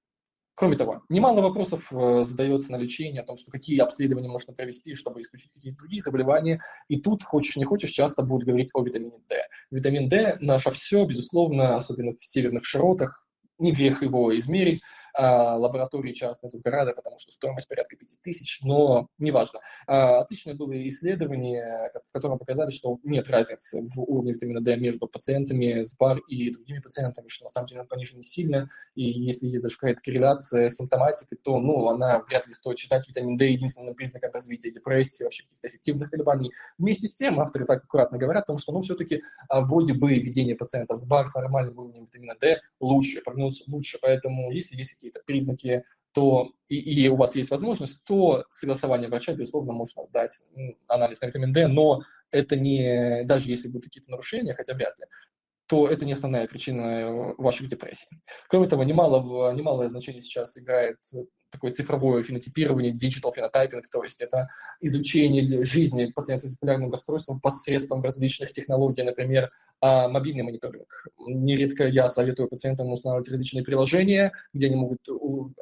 Кроме того, немало вопросов э, задается на лечение о том, что какие обследования можно провести, чтобы исключить какие-то другие заболевания. И тут, хочешь не хочешь, часто будут говорить о витамине D. Витамин D – наше все, безусловно, особенно в северных широтах, не грех его измерить, лаборатории частные только рады, потому что стоимость порядка 5000, но неважно. А, отличное было исследование, в котором показали, что нет разницы в уровне витамина D между пациентами с БАР и другими пациентами, что на самом деле он понижен сильно, и если есть даже какая-то корреляция с симптоматикой, то ну, она вряд ли стоит считать витамин D единственным признаком развития депрессии, вообще каких-то эффективных колебаний. Вместе с тем авторы так аккуратно говорят о том, что ну, все-таки а, вроде бы ведение пациентов с БАР с нормальным уровнем витамина D лучше, прогноз лучше, поэтому если есть какие-то признаки, то и, и у вас есть возможность, то согласование врача, безусловно, можно сдать анализ на витамин D, но это не, даже если будут какие-то нарушения, хотя вряд ли, то это не основная причина ваших депрессий. Кроме того, немало, немалое значение сейчас играет такое цифровое фенотипирование, digital phenotyping, то есть это изучение жизни пациента с биполярным расстройством посредством различных технологий, например, а, мобильный мониторинг. Нередко я советую пациентам устанавливать различные приложения, где они могут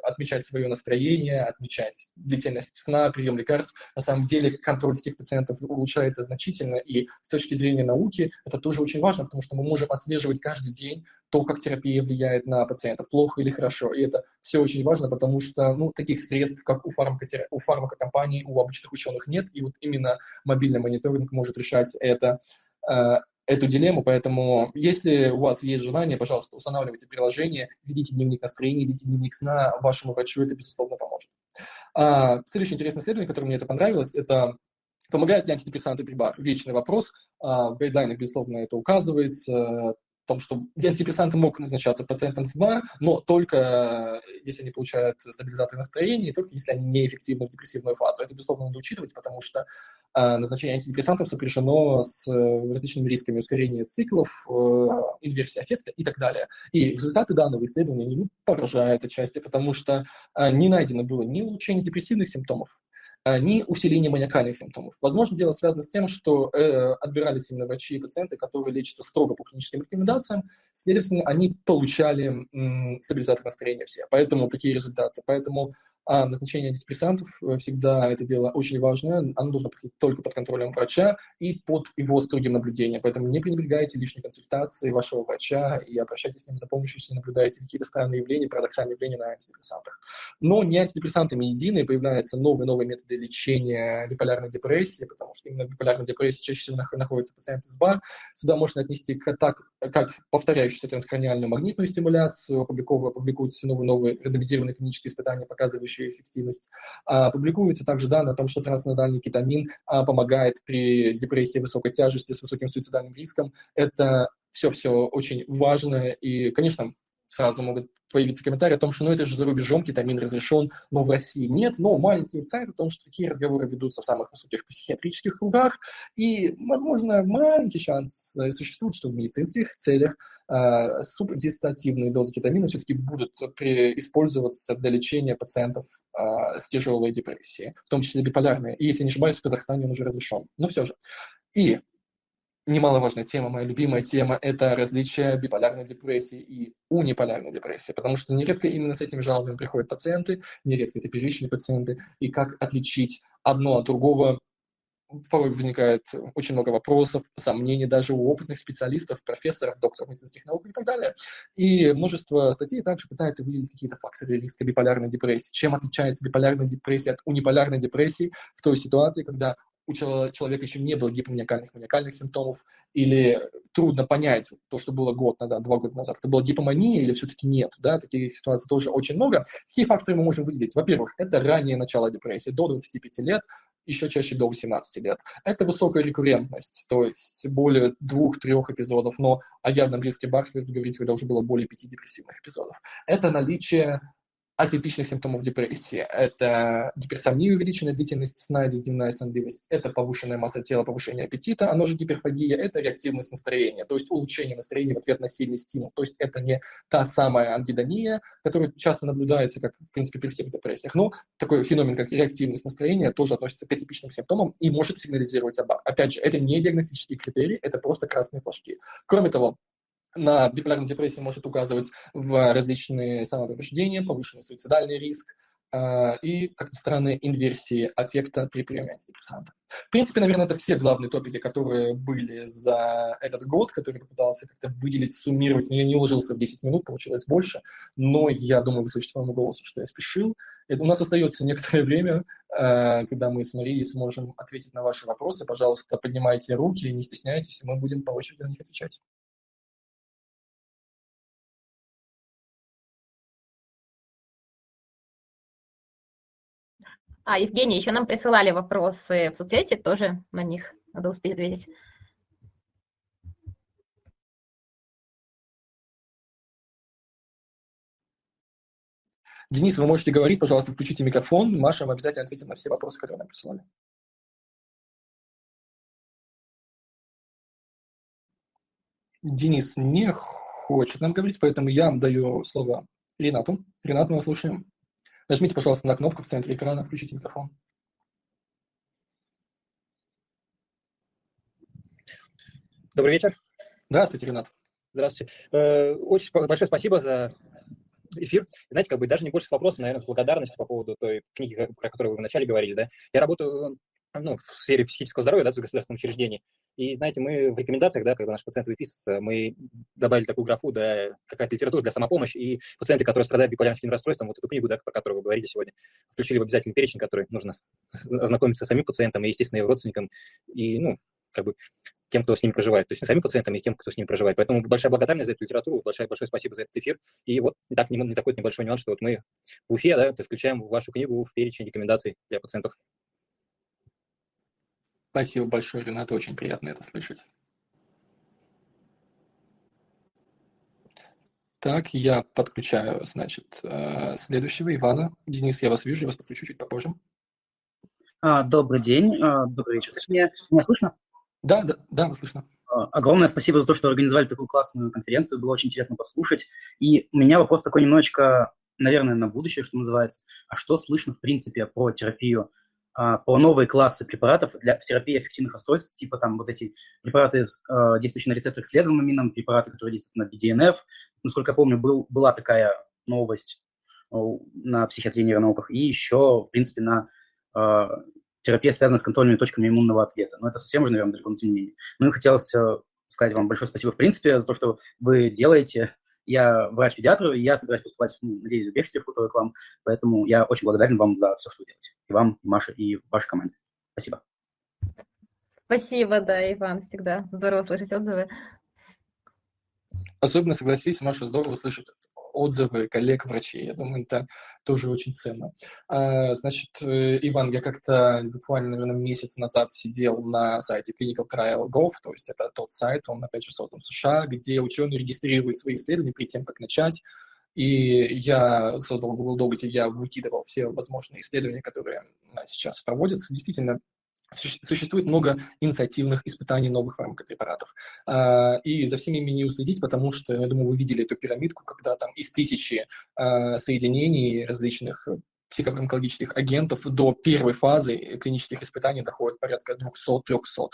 отмечать свое настроение, отмечать длительность сна, прием лекарств. На самом деле контроль таких пациентов улучшается значительно, и с точки зрения науки это тоже очень важно, потому что мы можем отслеживать каждый день то, как терапия влияет на пациентов, плохо или хорошо. И это все очень важно, потому что ну, таких средств, как у, фармакотера... у фармакокомпаний, у обычных ученых нет, и вот именно мобильный мониторинг может решать это, э, эту дилемму, поэтому если у вас есть желание, пожалуйста, устанавливайте приложение, ведите дневник настроения, ведите дневник сна вашему врачу, это, безусловно, поможет. А, следующее интересное исследование, которое мне это понравилось, это помогают ли антидепрессанты при БАР? Вечный вопрос. А, в гайдлайнах, безусловно, это указывается том, что антидепрессанты могут назначаться пациентам с БА, но только э, если они получают стабилизатор настроения, и только если они неэффективны в депрессивную фазу. Это, безусловно, надо учитывать, потому что э, назначение антидепрессантов сопряжено с э, различными рисками ускорения циклов, инверсии эффекта и так далее. И результаты данного исследования не поражают отчасти, потому что не найдено было ни улучшения депрессивных симптомов, ни усиление маниакальных симптомов. Возможно, дело связано с тем, что э, отбирались именно врачи и пациенты, которые лечатся строго по клиническим рекомендациям, следовательно, они получали м, стабилизатор настроения все, поэтому такие результаты. Поэтому а назначение антидепрессантов э, всегда это дело очень важное, оно должно проходить только под контролем врача и под его строгим наблюдением, поэтому не пренебрегайте лишней консультации вашего врача и обращайтесь с ним за помощью, если наблюдаете какие-то странные явления, парадоксальные явления на антидепрессантах. Но не антидепрессантами единые, появляются новые-новые методы лечения биполярной депрессии, потому что именно биполярной депрессии чаще всего находится пациент с БА. Сюда можно отнести как, так, как повторяющуюся транскраниальную магнитную стимуляцию, публикуются новые-новые рандомизированные клинические испытания, показывающие эффективность. А, публикуется также данные о том, что трансназальный кетамин а, помогает при депрессии высокой тяжести с высоким суицидальным риском. Это все-все очень важно, и, конечно, сразу могут появиться комментарии о том, что ну это же за рубежом кетамин разрешен, но в России нет. Но маленький инсайт о том, что такие разговоры ведутся в самых высоких психиатрических кругах, и, возможно, маленький шанс э, существует, что в медицинских целях э, субдистативные дозы кетамина все-таки будут при, использоваться для лечения пациентов э, с тяжелой депрессией, в том числе биполярные. И, если не ошибаюсь, в Казахстане он уже разрешен. Но все же. И немаловажная тема, моя любимая тема, это различие биполярной депрессии и униполярной депрессии, потому что нередко именно с этими жалобами приходят пациенты, нередко это первичные пациенты, и как отличить одно от другого, порой возникает очень много вопросов, сомнений даже у опытных специалистов, профессоров, докторов медицинских наук и так далее. И множество статей также пытается выявить какие-то факторы риска биполярной депрессии. Чем отличается биполярная депрессия от униполярной депрессии в той ситуации, когда у человека еще не было гипоманиакальных маниакальных симптомов, или трудно понять то, что было год назад, два года назад, это была гипомания или все-таки нет, да, таких ситуаций тоже очень много. Какие факторы мы можем выделить? Во-первых, это раннее начало депрессии, до 25 лет, еще чаще до 18 лет. Это высокая рекуррентность, то есть более двух-трех эпизодов, но о явном риске бар говорить, когда уже было более пяти депрессивных эпизодов. Это наличие атипичных симптомов депрессии. Это гиперсомния, увеличенная длительность сна, дневная сонливость, это повышенная масса тела, повышение аппетита, оно же гиперфагия, это реактивность настроения, то есть улучшение настроения в ответ на сильный стимул. То есть это не та самая ангидония, которая часто наблюдается, как, в принципе, при всех депрессиях, но такой феномен, как реактивность настроения, тоже относится к атипичным симптомам и может сигнализировать об Опять же, это не диагностический критерий, это просто красные флажки. Кроме того, на биполярной депрессии может указывать в различные самоповреждения, повышенный суицидальный риск э, и, как ни странно, инверсии аффекта при приеме антидепрессанта. В принципе, наверное, это все главные топики, которые были за этот год, который попытался как-то выделить, суммировать. Но я не уложился в 10 минут, получилось больше, но я думаю, вы слышите по моему голосу, что я спешил. И у нас остается некоторое время, э, когда мы с Марией сможем ответить на ваши вопросы. Пожалуйста, поднимайте руки, не стесняйтесь, и мы будем по очереди на них отвечать. А, Евгений, еще нам присылали вопросы в соцсети, тоже на них надо успеть ответить. Денис, вы можете говорить, пожалуйста, включите микрофон. Маша, мы обязательно ответим на все вопросы, которые нам присылали. Денис не хочет нам говорить, поэтому я даю слово Ренату. Ренат, мы вас слушаем. Нажмите, пожалуйста, на кнопку в центре экрана, включите микрофон. Добрый вечер. Здравствуйте, Ренат. Здравствуйте. Э, очень большое спасибо за эфир. Знаете, как бы даже не больше с вопросом, наверное, с благодарностью по поводу той книги, про которую вы вначале говорили, да. Я работаю ну, в сфере психического здоровья, да, в государственном учреждении. И, знаете, мы в рекомендациях, да, когда наш пациент выписывается, мы добавили такую графу, да, какая-то литература для самопомощи, и пациенты, которые страдают биполярным расстройством, вот эту книгу, да, про которую вы говорили сегодня, включили в обязательный перечень, который нужно <laughs> ознакомиться с самим пациентом и, естественно, его родственникам, и, ну, как бы тем, кто с ним проживает, то есть не самим пациентам, и тем, кто с ним проживает. Поэтому большая благодарность за эту литературу, большое, большое спасибо за этот эфир. И вот так, не, не такой небольшой нюанс, что вот мы в Уфе, да, включаем вашу книгу в перечень рекомендаций для пациентов. Спасибо большое, Ренат, очень приятно это слышать. Так, я подключаю, значит, э, следующего Ивана. Денис, я вас вижу, я вас подключу чуть попозже. А, добрый день, а, добрый вечер. Меня, меня слышно? Да, да, да, вы слышно. А, огромное спасибо за то, что организовали такую классную конференцию. Было очень интересно послушать. И у меня вопрос такой немножечко, наверное, на будущее, что называется. А что слышно, в принципе, про терапию а, по новые классы препаратов для терапии эффективных расстройств, типа там вот эти препараты, а, действующие на рецепторах с левым амином, препараты, которые действуют на BDNF. Насколько я помню, был, была такая новость на психиатрии нейронауках, и еще, в принципе, на э, терапия, связанная с контрольными точками иммунного ответа. Но это совсем уже, наверное, далеко, но тем не менее. Ну и хотелось сказать вам большое спасибо, в принципе, за то, что вы делаете. Я врач-педиатр, и я собираюсь поступать, ну, надеюсь, в Бехтеревку к вам, поэтому я очень благодарен вам за все, что вы делаете. И вам, и Маше, и вашей команде. Спасибо. Спасибо, да, Иван, всегда здорово слышать отзывы. Особенно, согласись, Маша, здорово слышать отзывы коллег-врачей. Я думаю, это тоже очень ценно. А, значит, э, Иван, я как-то буквально, наверное, месяц назад сидел на сайте clinicaltrial.gov, то есть это тот сайт, он, опять же, создан в США, где ученые регистрируют свои исследования перед тем, как начать. И я создал Google Doc, я выкидывал все возможные исследования, которые сейчас проводятся. Действительно, Существует много инициативных испытаний новых фармакопрепаратов. А, и за всеми ими не уследить, потому что, я думаю, вы видели эту пирамидку, когда там из тысячи а, соединений различных психофармакологических агентов до первой фазы клинических испытаний доходит порядка 200-300.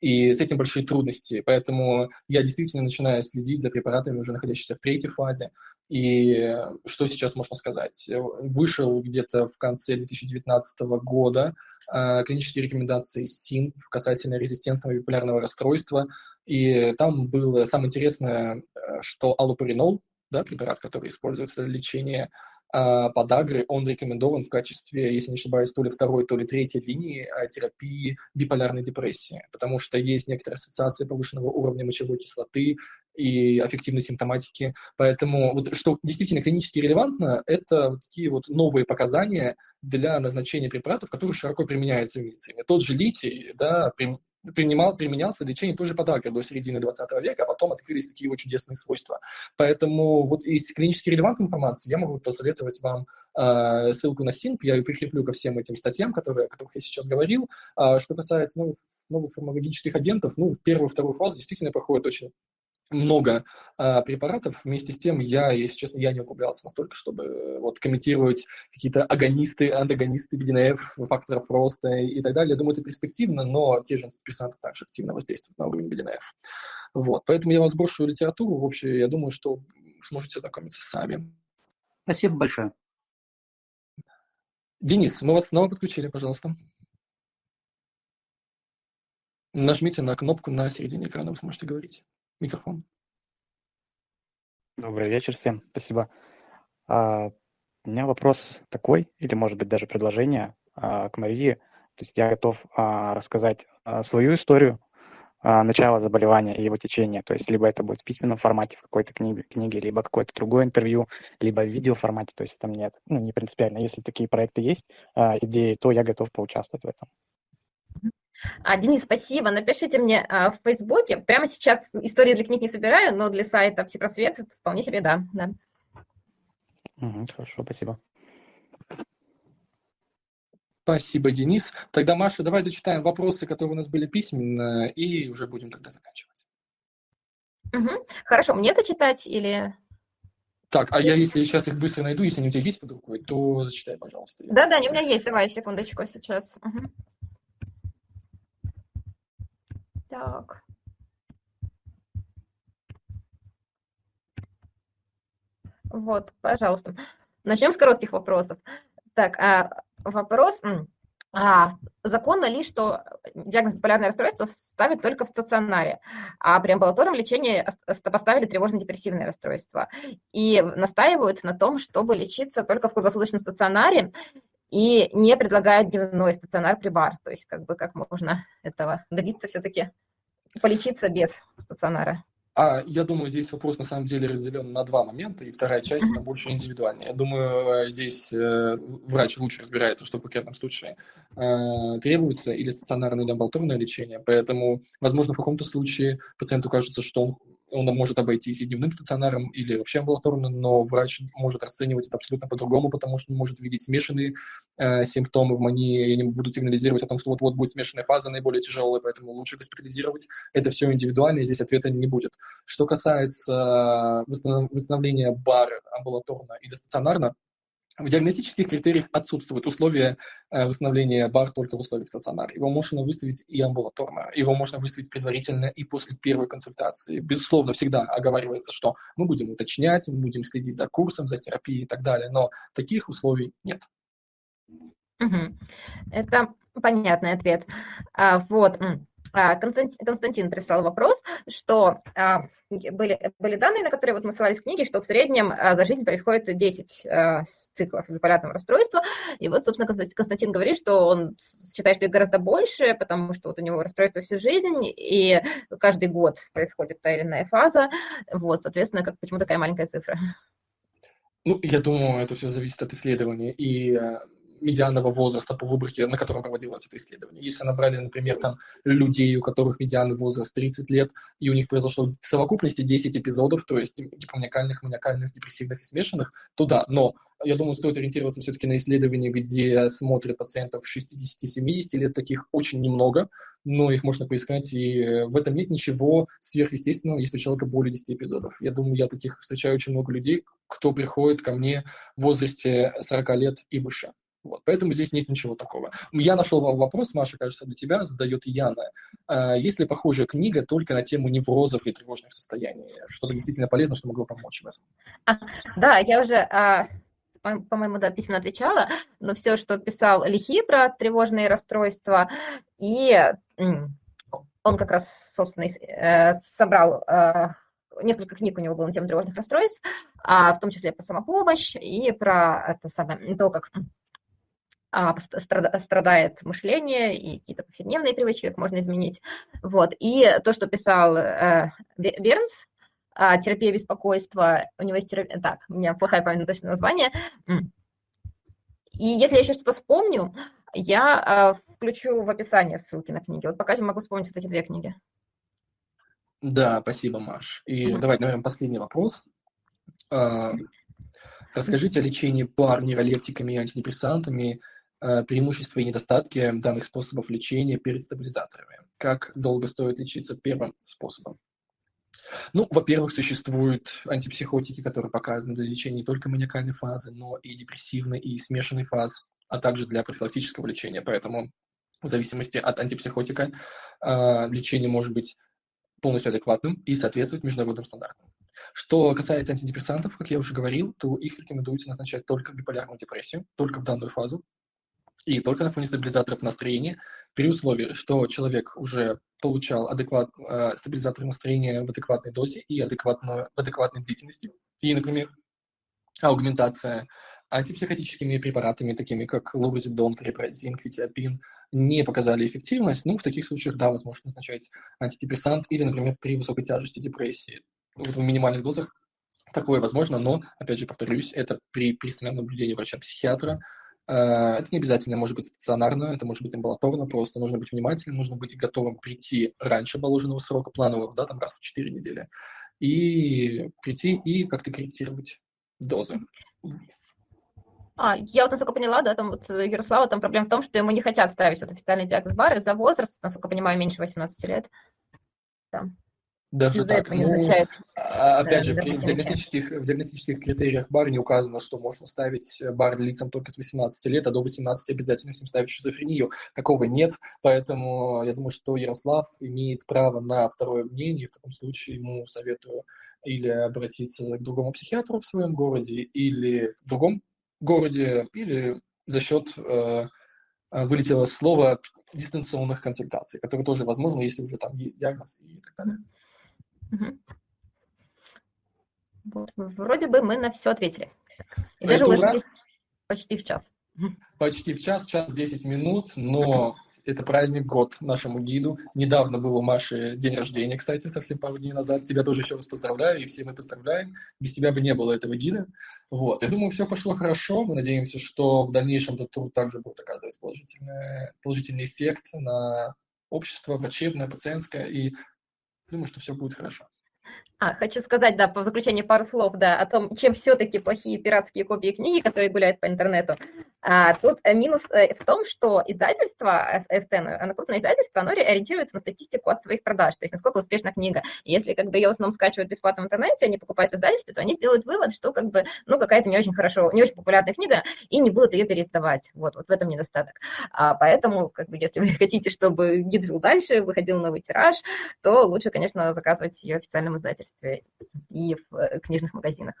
И с этим большие трудности. Поэтому я действительно начинаю следить за препаратами, уже находящимися в третьей фазе. И что сейчас можно сказать? Вышел где-то в конце 2019 года э, клинические рекомендации СИН касательно резистентного биполярного расстройства. И там было самое интересное, э, что аллопаринол, да, препарат, который используется для лечения подагры, он рекомендован в качестве, если не ошибаюсь, то ли второй, то ли третьей линии а, терапии биполярной депрессии, потому что есть некоторые ассоциации повышенного уровня мочевой кислоты и аффективной симптоматики. Поэтому вот, что действительно клинически релевантно, это вот такие вот новые показания для назначения препаратов, которые широко применяются в медицине. Тот же литий, да, принимал, применялся для лечения тоже подагры до середины 20 века, а потом открылись такие его чудесные свойства. Поэтому вот из клинически релевантной информации я могу посоветовать вам э, ссылку на СИНП, я ее прикреплю ко всем этим статьям, которые, о которых я сейчас говорил. А что касается новых, новых фармакологических агентов, ну, в первую вторую фазу действительно проходит очень много э, препаратов. Вместе с тем, я, если честно, я не углублялся настолько, чтобы э, вот комментировать какие-то агонисты, антагонисты БДНФ, факторов роста и так далее. Я думаю, это перспективно, но те же антидепрессанты также активно воздействуют на уровень БДНФ. Вот, поэтому я вас брошу литературу. В общем, я думаю, что сможете ознакомиться сами. Спасибо большое. Денис, мы вас снова подключили, пожалуйста. Нажмите на кнопку на середине экрана, вы сможете говорить микрофон. Добрый вечер всем, спасибо. А, у меня вопрос такой, или может быть даже предложение а, к Марии. То есть я готов а, рассказать свою историю начала заболевания и его течения. То есть либо это будет в письменном формате в какой-то книге, книге либо какое-то другое интервью, либо в видеоформате. То есть это мне ну, не принципиально. Если такие проекты есть, идеи, то я готов поучаствовать в этом. А, Денис, спасибо. Напишите мне а, в Фейсбуке. Прямо сейчас истории для книг не собираю, но для сайта Псипросвет вполне себе да. да. Угу, хорошо, спасибо. Спасибо, Денис. Тогда, Маша, давай зачитаем вопросы, которые у нас были письменно, и уже будем тогда заканчивать. Угу. Хорошо, мне зачитать или... Так, а я если сейчас их быстро найду, если они у тебя есть под рукой, то зачитай, пожалуйста. Да-да, они у меня есть. Давай, секундочку сейчас. Угу. Так. Вот, пожалуйста. Начнем с коротких вопросов. Так, а, вопрос. А, законно ли, что диагноз биполярное расстройство ставят только в стационаре, а при амбулаторном лечении поставили тревожно-депрессивное расстройство? И настаивают на том, чтобы лечиться только в круглосуточном стационаре и не предлагают дневной стационар при бар. То есть как бы как можно этого добиться все-таки? полечиться без стационара? А, я думаю, здесь вопрос на самом деле разделен на два момента, и вторая часть, она больше индивидуальная. Я думаю, здесь э, врач лучше разбирается, что в конкретном случае э, требуется или стационарное, или амбулаторное лечение, поэтому, возможно, в каком-то случае пациенту кажется, что он он может обойтись и дневным стационаром, или вообще амбулаторно, но врач может расценивать это абсолютно по-другому, потому что он может видеть смешанные э, симптомы в мании, и они будут сигнализировать о том, что вот-вот будет смешанная фаза, наиболее тяжелая, поэтому лучше госпитализировать. Это все индивидуально, и здесь ответа не будет. Что касается восстановления бара амбулаторно или стационарно, в диагностических критериях отсутствует условие э, восстановления бар только в условиях стационара. Его можно выставить и амбулаторно, его можно выставить предварительно и после первой консультации. Безусловно, всегда оговаривается, что мы будем уточнять, мы будем следить за курсом, за терапией и так далее, но таких условий нет. Это понятный ответ. А, вот. А, Константин, Константин прислал вопрос, что а, были, были данные, на которые вот мы ссылались в книге, что в среднем а, за жизнь происходит 10 циклов биполярного расстройства. И вот, собственно, Константин говорит, что он считает, что их гораздо больше, потому что вот у него расстройство всю жизнь, и каждый год происходит та или иная фаза. Вот, соответственно, как, почему такая маленькая цифра? Ну, я думаю, это все зависит от исследования. И медианного возраста по выборке, на котором проводилось это исследование. Если набрали, например, там людей, у которых медианный возраст 30 лет, и у них произошло в совокупности 10 эпизодов, то есть гипоманиакальных, маниакальных, депрессивных и смешанных, то да, но я думаю, стоит ориентироваться все-таки на исследования, где смотрят пациентов 60-70 лет, таких очень немного, но их можно поискать, и в этом нет ничего сверхъестественного, если у человека более 10 эпизодов. Я думаю, я таких встречаю очень много людей, кто приходит ко мне в возрасте 40 лет и выше. Вот, поэтому здесь нет ничего такого. Я нашел вопрос, Маша, кажется, для тебя, задает Яна. А, есть ли похожая книга только на тему неврозов и тревожных состояний? Что-то действительно полезно, что могло помочь в этом? А, да, я уже, а, по-моему, да, письменно отвечала, но все, что писал Лихи про тревожные расстройства, и он как раз, собственно, э, собрал э, несколько книг у него было на тему тревожных расстройств, в том числе про самопомощь и про это самое, то, как а, страдает мышление и какие-то повседневные привычки, как можно изменить. Вот. И то, что писал э, Бернс, э, терапия беспокойства, у него есть терапия... Так, у меня плохая память на точное название. И если я еще что-то вспомню, я э, включу в описание ссылки на книги. Вот пока я могу вспомнить вот эти две книги. Да, спасибо, Маш. И mm-hmm. давайте, наверное, последний вопрос. Расскажите о лечении пар нейролептиками и антидепрессантами преимущества и недостатки данных способов лечения перед стабилизаторами. Как долго стоит лечиться первым способом? Ну, во-первых, существуют антипсихотики, которые показаны для лечения не только маниакальной фазы, но и депрессивной, и смешанной фаз, а также для профилактического лечения. Поэтому в зависимости от антипсихотика э, лечение может быть полностью адекватным и соответствовать международным стандартам. Что касается антидепрессантов, как я уже говорил, то их рекомендуется назначать только в биполярную депрессию, только в данную фазу, и только на фоне стабилизаторов настроения, при условии, что человек уже получал адекват, э, стабилизатор настроения в адекватной дозе и адекватную, в адекватной длительности. И, например, аугментация антипсихотическими препаратами, такими как ловозидон, крепразин, квитиапин, не показали эффективность, ну, в таких случаях, да, возможно назначать антидепрессант или, например, при высокой тяжести депрессии. Вот в минимальных дозах такое возможно, но, опять же, повторюсь, это при пристальном наблюдении врача-психиатра, это не обязательно может быть стационарно, это может быть амбулаторно, просто нужно быть внимательным, нужно быть готовым прийти раньше положенного срока планового, да, там раз в 4 недели, и прийти и как-то корректировать дозы. А, я вот, насколько поняла, да, там вот Ярослава, там проблема в том, что ему не хотят ставить вот официальный диагноз бары из-за возраста, насколько понимаю, меньше 18 лет. Да. Даже так. Ну, а, опять же, в диагностических, в диагностических критериях бар не указано, что можно ставить бар лицам только с 18 лет, а до 18 обязательно всем ставить шизофрению. Такого нет, поэтому я думаю, что Ярослав имеет право на второе мнение. В таком случае ему советую или обратиться к другому психиатру в своем городе, или в другом городе, или за счет э, э вылетело слово дистанционных консультаций, которые тоже возможно, если уже там есть диагноз и так далее. Вот, вроде бы мы на все ответили. И даже уложились почти в час. Почти в час, час 10 минут, но это праздник год нашему гиду. Недавно был у Маши день рождения, кстати, совсем пару дней назад. Тебя тоже еще раз поздравляю, и все мы поздравляем. Без тебя бы не было этого гида. Вот, я думаю, все пошло хорошо. Мы надеемся, что в дальнейшем этот тур также будет оказывать положительный, положительный эффект на общество, врачебное, пациентское, и Думаю, что все будет хорошо. А, хочу сказать, да, по заключению пару слов, да, о том, чем все-таки плохие пиратские копии книги, которые гуляют по интернету. А, тут э, минус э, в том, что издательство, СТ, оно крупное издательство, оно ориентируется на статистику от своих продаж, то есть насколько успешна книга. Если как бы ее в основном скачивают бесплатно в интернете, они покупают в издательстве, то они сделают вывод, что как бы, ну, какая-то не очень хорошо, не очень популярная книга, и не будут ее переиздавать. Вот, вот в этом недостаток. А, поэтому, как бы, если вы <laughs> хотите, чтобы гид жил дальше, выходил новый тираж, то лучше, конечно, заказывать ее в официальном издательстве и в э, книжных магазинах.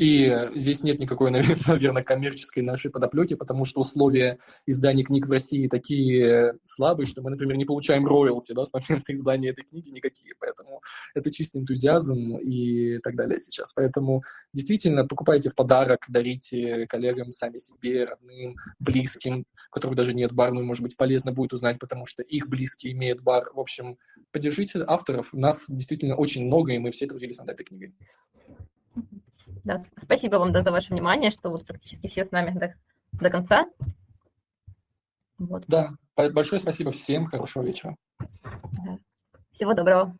И здесь нет никакой, <laughs> наверное, коммерческой нашей подоплеки, потому что условия издания книг в России такие слабые, что мы, например, не получаем роялти да, с момента <laughs> издания этой книги никакие. Поэтому это чистый энтузиазм и так далее сейчас. Поэтому действительно покупайте в подарок, дарите коллегам, сами себе, родным, близким, у которых даже нет бар, ну, может быть, полезно будет узнать, потому что их близкие имеют бар. В общем, поддержите авторов. Нас действительно очень много, и мы все трудились над этой книгой. Да, спасибо вам да, за ваше внимание, что вот практически все с нами до, до конца. Вот. Да, большое спасибо всем, хорошего вечера. Всего доброго.